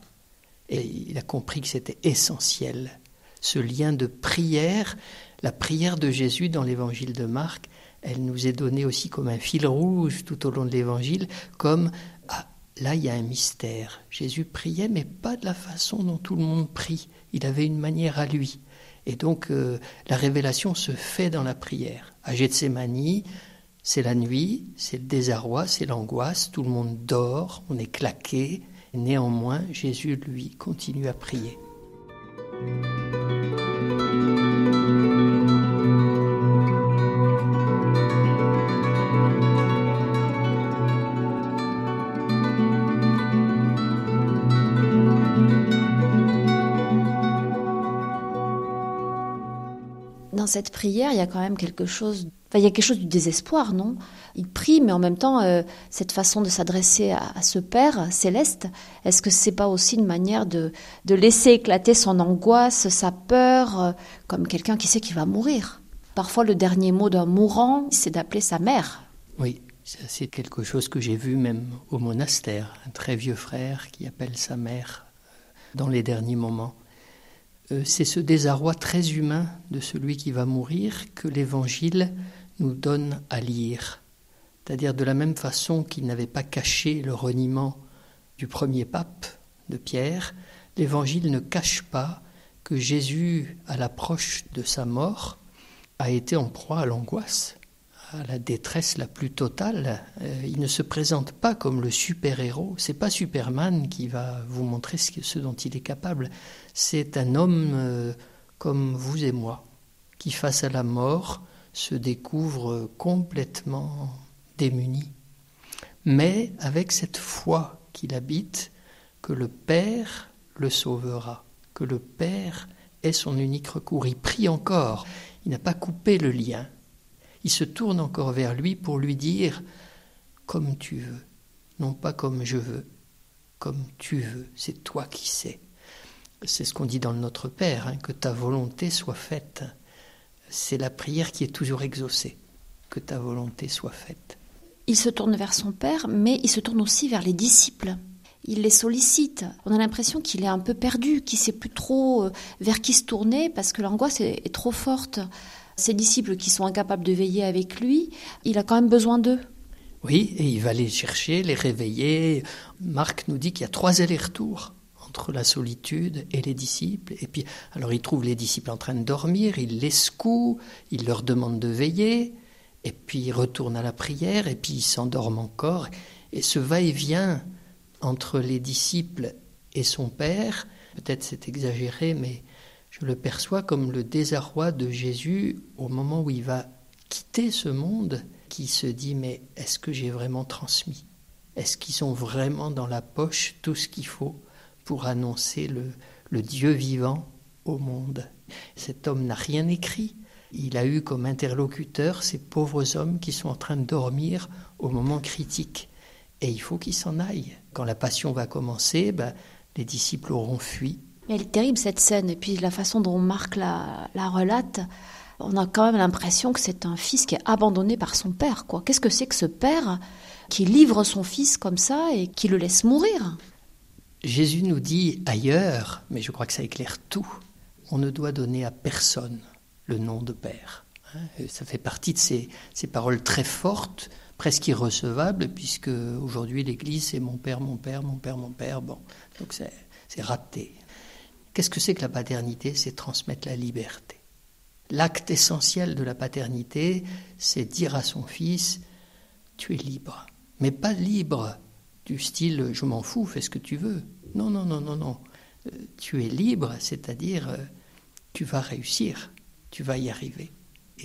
et il a compris que c'était essentiel. Ce lien de prière, la prière de Jésus dans l'évangile de Marc, elle nous est donnée aussi comme un fil rouge tout au long de l'évangile, comme Là, il y a un mystère. Jésus priait, mais pas de la façon dont tout le monde prie. Il avait une manière à lui. Et donc, euh, la révélation se fait dans la prière. À Gethsemane, c'est la nuit, c'est le désarroi, c'est l'angoisse, tout le monde dort, on est claqué. Néanmoins, Jésus, lui, continue à prier. Cette prière, il y a quand même quelque chose. il y a quelque chose du désespoir, non? Il prie, mais en même temps, euh, cette façon de s'adresser à, ce Père céleste, est-ce que c'est pas aussi une manière de, de laisser éclater son angoisse, sa peur, euh, comme quelqu'un qui sait qu'il va mourir? Parfois, le dernier mot d'un mourant, c'est d'appeler sa mère. Oui, c'est quelque chose que j'ai vu même au monastère, un très vieux frère qui appelle sa mère euh, dans les derniers moments. Euh, c'est ce désarroi très humain de celui qui va mourir que l'Évangile nous donne à lire. C'est-à-dire de la même façon qu'il n'avait pas caché le reniement du premier pape de Pierre, l'Évangile ne cache pas que Jésus, à l'approche de sa mort, a été en proie à l'angoisse à la détresse la plus totale. Euh, il ne se présente pas comme le super-héros. C'est pas Superman qui va vous montrer ce, dont il est capable. C'est un homme euh, comme vous et moi, qui face à la mort se découvre complètement démuni, mais avec cette foi qu'il habite que le Père le sauvera, que le Père est son unique recours. Il prie encore, il n'a pas coupé le lien, il se tourne encore vers lui pour lui dire comme tu veux, non pas comme je veux, comme tu veux, c'est toi qui sais. C'est ce qu'on dit dans le Notre Père, hein, que ta volonté soit faite. C'est la prière qui est toujours exaucée, que ta volonté soit faite. Il se tourne vers son Père, mais il se tourne aussi vers les disciples. il les sollicite. On a l'impression qu'il est un peu perdu, qu'il sait plus trop euh, vers qui se tourner parce que l'angoisse est, trop forte. Ses disciples qui sont incapables de veiller avec lui, il a quand même besoin d'eux. Oui, et il va les chercher, les réveiller. Marc nous dit qu'il y a trois allers-retours entre la solitude et les disciples. Et puis, alors il trouve les disciples en train de dormir, il les secoue, il leur demande de veiller, et puis il retourne à la prière, et puis il s'endorme encore. Et ce va-et-vient entre les disciples et son Père, peut-être c'est exagéré, mais je le perçois comme le désarroi de Jésus au moment où il va quitter ce monde, qui se dit mais est-ce que j'ai vraiment transmis? Est-ce qu'ils ont vraiment dans la poche tout ce qu'il faut? Pour annoncer le, Dieu vivant au monde Cet homme n'a rien écrit. Il a eu comme interlocuteur ces pauvres hommes qui sont en train de dormir au moment critique. Et il faut qu'ils s'en aillent. Quand la passion va commencer, ben, les disciples auront fui. Elle est terrible cette scène, et puis la façon dont Marc la, la relate, on a quand même l'impression que c'est un fils qui est abandonné par son père. quoi. Qu'est-ce que c'est que ce père qui livre son fils comme ça et qui le laisse mourir? Jésus nous dit ailleurs, mais je crois que ça éclaire tout, on ne doit donner à personne le nom de père. Hein. Ça fait partie de ces, ces paroles très fortes presque irrecevable, puisque aujourd'hui l'Église c'est mon père, mon père, mon père, mon père. Bon, donc c'est raté. Qu'est-ce que c'est que la paternité? C'est transmettre la liberté. L'acte essentiel de la paternité, c'est dire à son fils Tu es libre. Mais pas libre style Je m'en fous, fais ce que tu veux. Non, non, non, non, non. Euh, tu es libre, c'est-à-dire euh, tu vas réussir, tu vas y arriver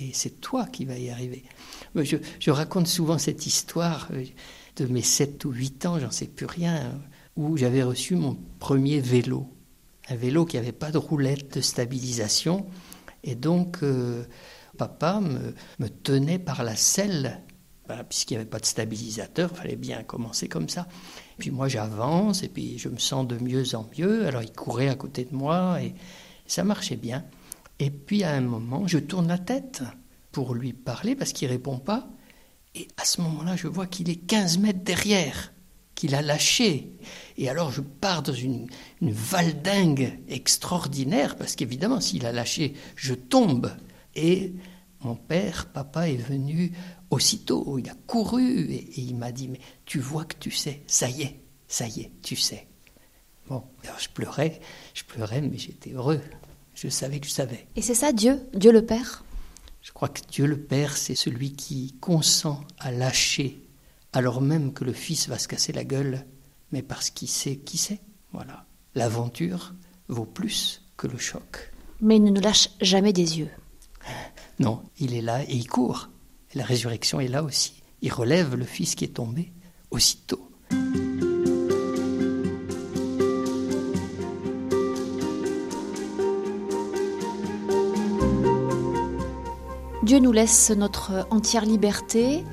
et c'est toi qui vas y arriver. Je, raconte souvent cette histoire euh, de mes 7 ou 8 ans, j'en sais plus rien, où j'avais reçu mon premier vélo. Un vélo qui n'avait pas de roulette de stabilisation. Et donc, euh, papa me, tenait par la selle, puisqu'il n'y avait pas de stabilisateur, il fallait bien commencer comme ça. Puis moi, j'avance, et puis je me sens de mieux en mieux. Alors, il courait à côté de moi, et ça marchait bien. Et puis à un moment, je tourne la tête pour lui parler parce qu'il répond pas. Et à ce moment-là, je vois qu'il est 15 mètres derrière, qu'il a lâché. Et alors je pars dans une, une valdingue extraordinaire parce qu'évidemment, s'il a lâché, je tombe. Et mon père, papa, est venu aussitôt. Il a couru et, et il m'a dit Mais tu vois que tu sais, ça y est, ça y est, tu sais. Bon, alors je pleurais, je pleurais, mais j'étais heureux. Je savais que je savais. Et c'est ça Dieu, Dieu le Père? Je crois que Dieu le Père, c'est celui qui consent à lâcher, alors même que le Fils va se casser la gueule, mais parce qu'il sait qui c'est. Voilà. L'aventure vaut plus que le choc. Mais il ne nous lâche jamais des yeux. Non, il est là et il court. La résurrection est là aussi. Il relève le Fils qui est tombé aussitôt. Dieu nous laisse notre entière liberté,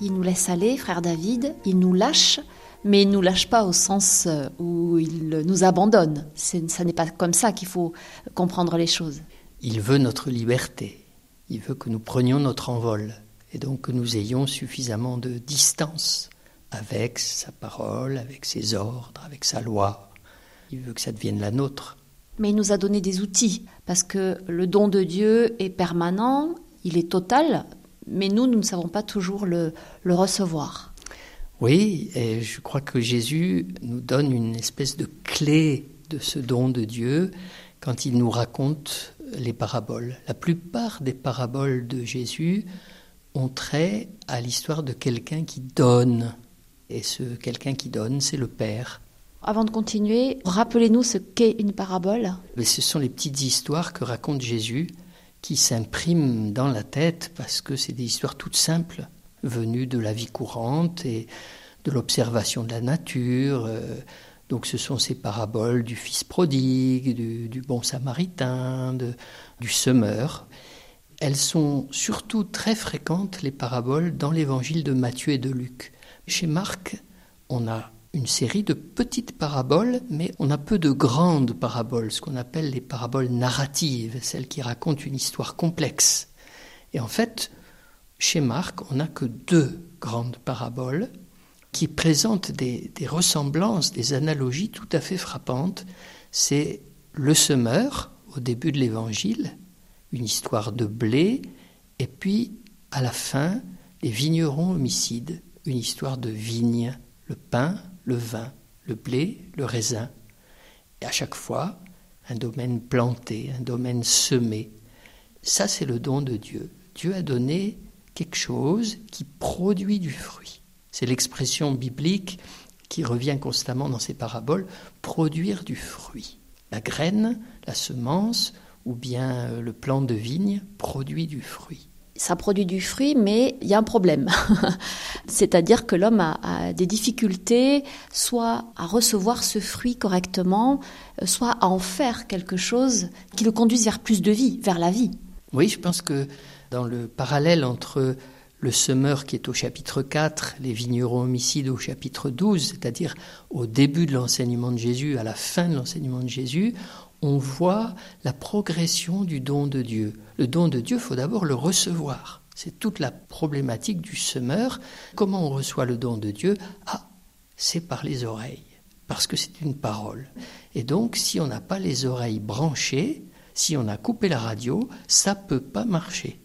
il nous laisse aller, frère David, il nous lâche, mais il ne nous lâche pas au sens euh, où il nous abandonne. Ça n'est pas comme ça qu'il faut comprendre les choses. Il veut notre liberté, il veut que nous prenions notre envol, et donc que nous ayons suffisamment de distance avec sa parole, avec ses ordres, avec sa loi. Il veut que ça devienne la nôtre. Mais il nous a donné des outils, parce que le don de Dieu est permanent, il est total, mais nous, nous ne savons pas toujours le, recevoir. Oui, et je crois que Jésus nous donne une espèce de clé de ce don de Dieu quand il nous raconte les paraboles. La plupart des paraboles de Jésus ont trait à l'histoire de quelqu'un qui donne. Et ce quelqu'un qui donne, c'est le Père. Avant de continuer, rappelez-nous ce qu'est une parabole. Mais ce sont les petites histoires que raconte Jésus qui s'impriment dans la tête parce que c'est des histoires toutes simples, venues de la vie courante et de l'observation de la nature. Euh, donc ce sont ces paraboles du fils prodigue, du, bon samaritain, du semeur. Elles sont surtout très fréquentes, les paraboles, dans l'évangile de Matthieu et de Luc. Chez Marc, on a une série de petites paraboles, mais on a peu de grandes paraboles, ce qu'on appelle les paraboles narratives, celles qui racontent une histoire complexe. Et en fait, chez Marc, on n'a que deux grandes paraboles. qui présente des, des ressemblances, des analogies tout à fait frappantes. C'est le semeur au début de l'Évangile, une histoire de blé, et puis à la fin, les vignerons homicides, une histoire de vigne, le pain, le vin, le blé, le raisin. Et à chaque fois, un domaine planté, un domaine semé. Ça, c'est le don de Dieu. Dieu a donné quelque chose qui produit du fruit. C'est l'expression biblique qui revient constamment dans ces paraboles, produire du fruit. La graine, la semence ou bien le plant de vigne produit du fruit ça produit du fruit, mais il y a un problème. C'est-à-dire que l'homme a, des difficultés soit à recevoir ce fruit correctement, euh, soit à en faire quelque chose qui le conduise vers plus de vie, vers la vie. Oui, je pense que dans le parallèle entre le semeur qui est au chapitre 4, les vignerons homicides au chapitre 12, c'est-à-dire au début de l'enseignement de Jésus, à la fin de l'enseignement de Jésus, on voit la progression du don de Dieu. Le don de Dieu, faut d'abord le recevoir. C'est toute la problématique du semeur. Comment on reçoit le don de Dieu? Ah, c'est par les oreilles, parce que c'est une parole. Et donc, si on n'a pas les oreilles branchées, si on a coupé la radio, ça peut pas marcher.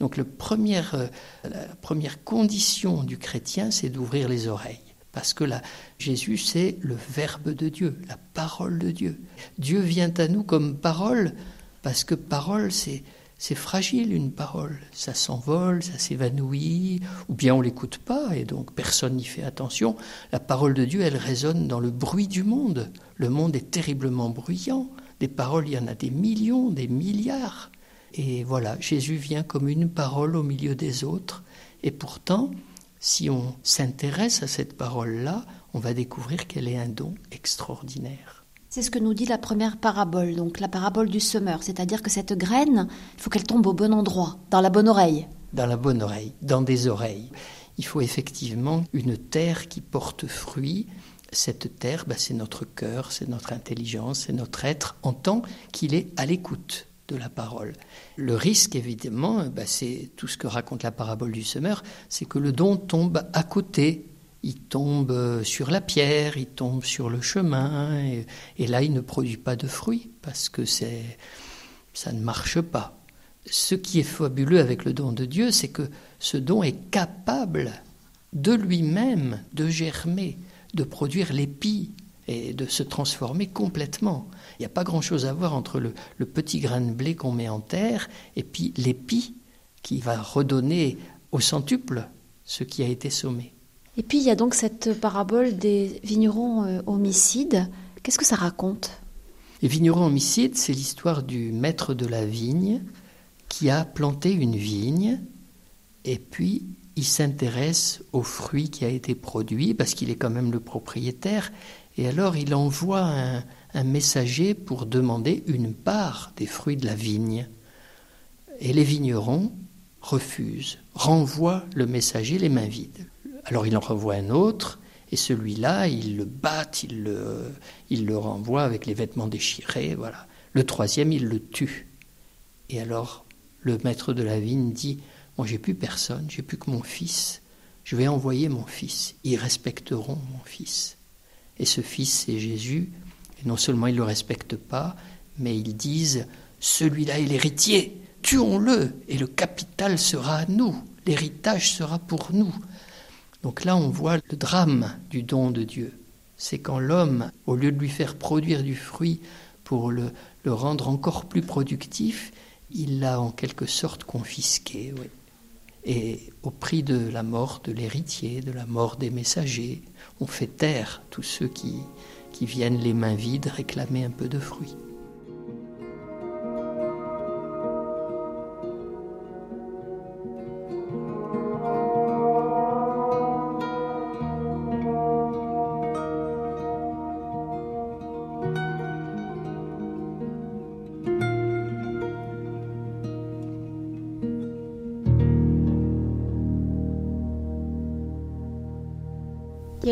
Donc, euh, la première condition du chrétien, c'est d'ouvrir les oreilles. Parce que là, Jésus, c'est le Verbe de Dieu, la parole de Dieu. Dieu vient à nous comme parole, parce que parole, c'est, c'est fragile une parole. Ça s'envole, ça s'évanouit, ou bien on l'écoute pas, et donc personne n'y fait attention. La parole de Dieu, elle résonne dans le bruit du monde. Le monde est terriblement bruyant. Des paroles, il y en a des millions, des milliards. Et voilà, Jésus vient comme une parole au milieu des autres. Et pourtant, si on s'intéresse à cette parole-là, on va découvrir qu'elle est un don extraordinaire. C'est ce que nous dit la première parabole, donc la parabole du semeur, c'est-à-dire que cette graine, il faut qu'elle tombe au bon endroit, dans la bonne oreille. Dans la bonne oreille, dans des oreilles. Il faut effectivement une terre qui porte fruit. Cette terre, bah, c'est notre cœur, c'est notre intelligence, c'est notre être en tant qu'il est à l'écoute de la parole. Le risque, évidemment, bah, c'est tout ce que raconte la parabole du semeur, c'est que le don tombe à côté. Il tombe euh, sur la pierre, il tombe sur le chemin, et, là, il ne produit pas de fruits, parce que c'est, ça ne marche pas. Ce qui est fabuleux avec le don de Dieu, c'est que ce don est capable de lui-même de germer, de produire l'épi et de se transformer complètement. Il n'y a pas grand-chose à voir entre le, petit grain de blé qu'on met en terre et puis l'épi qui va redonner au centuple ce qui a été sommé. Et puis il y a donc cette parabole des vignerons euh, homicides. Qu'est-ce que ça raconte? Les vignerons homicides, c'est l'histoire du maître de la vigne qui a planté une vigne et puis il s'intéresse au fruit qui a été produit parce qu'il est quand même le propriétaire et alors il envoie un, un messager pour demander une part des fruits de la vigne. Et les vignerons refusent, renvoient le messager les mains vides. Alors il en renvoie un autre, et celui-là, il le bat, il le, il le renvoie avec les vêtements déchirés, voilà. Le troisième, il le tue. Et alors, le maître de la vigne dit, moi j'ai plus personne, j'ai plus que mon fils, je vais envoyer mon fils, ils respecteront mon fils. Et ce fils, c'est Jésus, et non seulement ils ne le respectent pas, mais ils disent Celui-là est l'héritier, tuons-le, et le capital sera à nous, l'héritage sera pour nous. Donc là, on voit le drame du don de Dieu. C'est quand l'homme, au lieu de lui faire produire du fruit pour le, le rendre encore plus productif, il l'a en quelque sorte confisqué. Et au prix de la mort de l'héritier, de la mort des messagers, on fait taire tous ceux qui, qui viennent les mains vides réclamer un peu de fruits.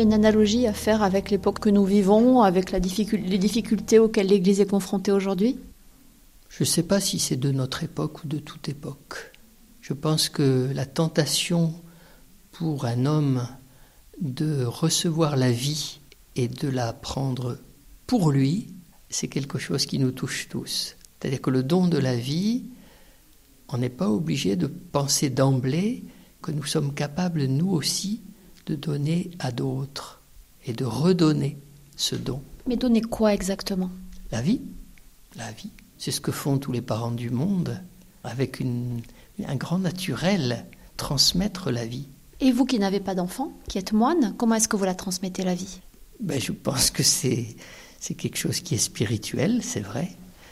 Une analogie à faire avec l'époque que nous vivons, avec les difficultés auxquelles l'Église est confrontée aujourd'hui? Je ne sais pas si c'est de notre époque ou de toute époque. Je pense que la tentation pour un homme de recevoir la vie et de la prendre pour lui, c'est quelque chose qui nous touche tous. C'est-à-dire que le don de la vie, on n'est pas obligé de penser d'emblée que nous sommes capables, nous aussi, de donner à d'autres et de redonner ce don. Mais donner quoi exactement? La vie. La vie. C'est ce que font tous les parents du monde, avec un grand naturel, transmettre la vie. Et vous qui n'avez pas d'enfant, qui êtes moine, comment est-ce que vous la transmettez la vie? Ben, Je pense que c'est, c'est quelque chose qui est spirituel, c'est vrai.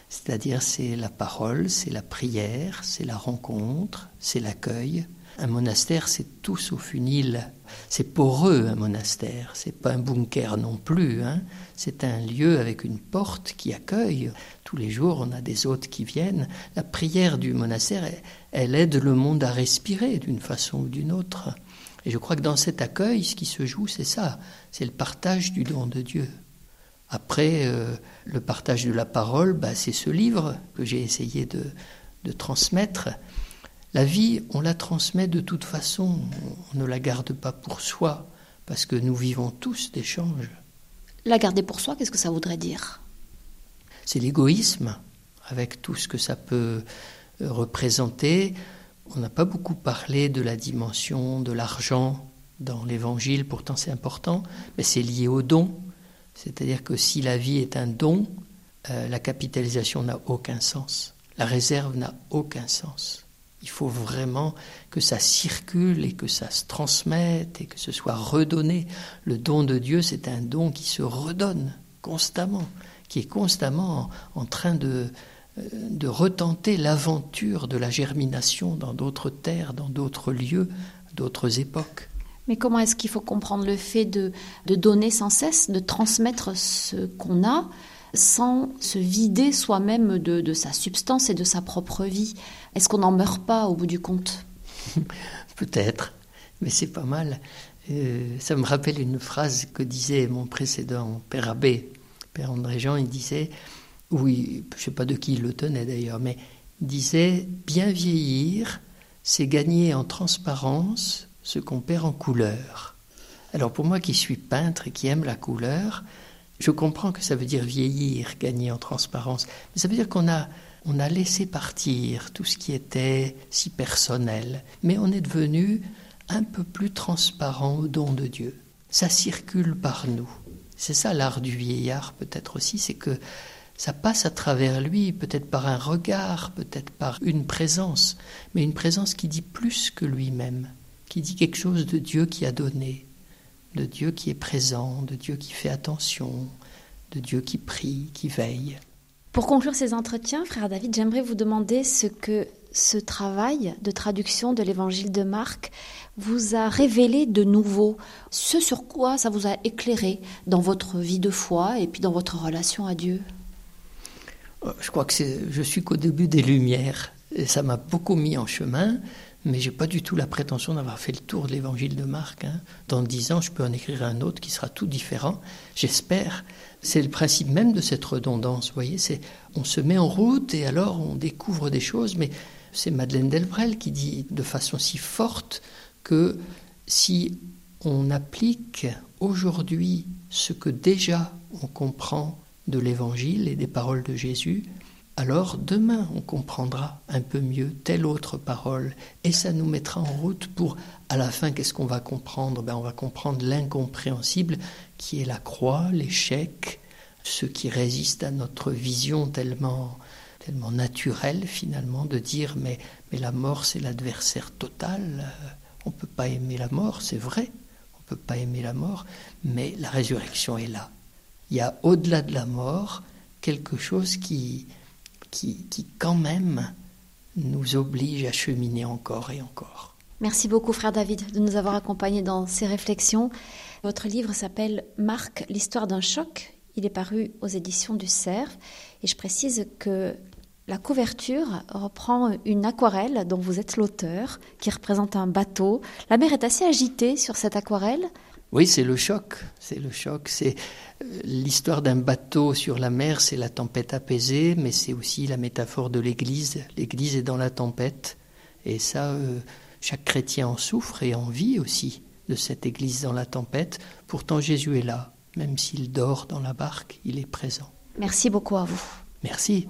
C'est-à-dire c'est la parole, c'est la prière, c'est la rencontre, c'est l'accueil. Un monastère, c'est tout sauf une île. C'est poreux un monastère, c'est pas un bunker non plus. Hein. C'est un lieu avec une porte qui accueille. Tous les jours, on a des hôtes qui viennent. La prière du monastère, elle aide le monde à respirer d'une façon ou d'une autre. Et je crois que dans cet accueil, ce qui se joue, c'est ça, c'est le partage du don de Dieu. Après, euh, le partage de la parole, bah, c'est ce livre que j'ai essayé de, de, transmettre. La vie, on la transmet de toute façon, on ne la garde pas pour soi, parce que nous vivons tous d'échanges. La garder pour soi, qu'est-ce que ça voudrait dire? C'est l'égoïsme, avec tout ce que ça peut euh, représenter. On n'a pas beaucoup parlé de la dimension de l'argent dans l'Évangile, pourtant c'est important, mais c'est lié au don. C'est-à-dire que si la vie est un don, euh, la capitalisation n'a aucun sens. La réserve n'a aucun sens. Il faut vraiment que ça circule et que ça se transmette et que ce soit redonné. Le don de Dieu, c'est un don qui se redonne constamment, qui est constamment en train de, euh, de retenter l'aventure de la germination dans d'autres terres, dans d'autres lieux, d'autres époques. Mais comment est-ce qu'il faut comprendre le fait de, de, donner sans cesse, de transmettre ce qu'on a, sans se vider soi-même de, de, sa substance et de sa propre vie Est-ce qu'on n'en meurt pas au bout du compte? Peut-être, mais c'est pas mal. Euh, ça me rappelle une phrase que disait mon précédent père abbé, père André Jean, il disait oui, je ne sais pas de qui il le tenait d'ailleurs, mais disait Bien vieillir, c'est gagner en transparence ce qu'on perd en couleur. Alors pour moi qui suis peintre et qui aime la couleur, je comprends que ça veut dire vieillir, gagner en transparence, mais ça veut dire qu'on a, on a laissé partir tout ce qui était si personnel, mais on est devenu un peu plus transparent au don de Dieu. Ça circule par nous. C'est ça l'art du vieillard peut-être aussi, c'est que ça passe à travers lui, peut-être par un regard, peut-être par une présence, mais une présence qui dit plus que lui-même, qui dit quelque chose de Dieu qui a donné, de Dieu qui est présent, de Dieu qui fait attention, de Dieu qui prie, qui veille. Pour conclure ces entretiens, frère David, j'aimerais vous demander ce que ce travail de traduction de l'évangile de Marc vous a révélé de nouveau, ce sur quoi ça vous a éclairé dans votre vie de foi et puis dans votre relation à Dieu. Je crois que je suis qu'au début des Lumières. Et ça m'a beaucoup mis en chemin, mais j'ai pas du tout la prétention d'avoir fait le tour de l'évangile de Marc. Hein. Dans dix ans, je peux en écrire un autre qui sera tout différent, j'espère. C'est le principe même de cette redondance, vous voyez, c'est on se met en route et alors on découvre des choses, mais c'est Madeleine Delbrel qui dit de façon si forte que si on applique aujourd'hui ce que déjà on comprend de l'Évangile et des paroles de Jésus, alors demain on comprendra un peu mieux telle autre parole et ça nous mettra en route pour à la fin qu'est-ce qu'on va comprendre? Ben, On va comprendre l'incompréhensible qui est la croix, l'échec, ce qui résiste à notre vision tellement tellement naturelle finalement de dire mais, mais la mort c'est l'adversaire total, on ne peut pas aimer la mort, c'est vrai, on ne peut pas aimer la mort, mais la résurrection est là. Il y a au-delà de la mort quelque chose qui, qui, qui, quand même, nous oblige à cheminer encore et encore. Merci beaucoup, frère David, de nous avoir accompagnés dans ces réflexions. Votre livre s'appelle Marc, l'histoire d'un choc. Il est paru aux éditions du Cerf. Et je précise que la couverture reprend une aquarelle dont vous êtes l'auteur, qui représente un bateau. La mer est assez agitée sur cette aquarelle. Oui, c'est le choc. C'est le choc. C'est euh, l'histoire d'un bateau sur la mer, c'est la tempête apaisée, mais c'est aussi la métaphore de l'Église. L'Église est dans la tempête, et ça, euh, chaque chrétien en souffre et en vit aussi. de cette Église dans la tempête. Pourtant Jésus est là, même s'il dort dans la barque, il est présent. Merci beaucoup à vous. Merci.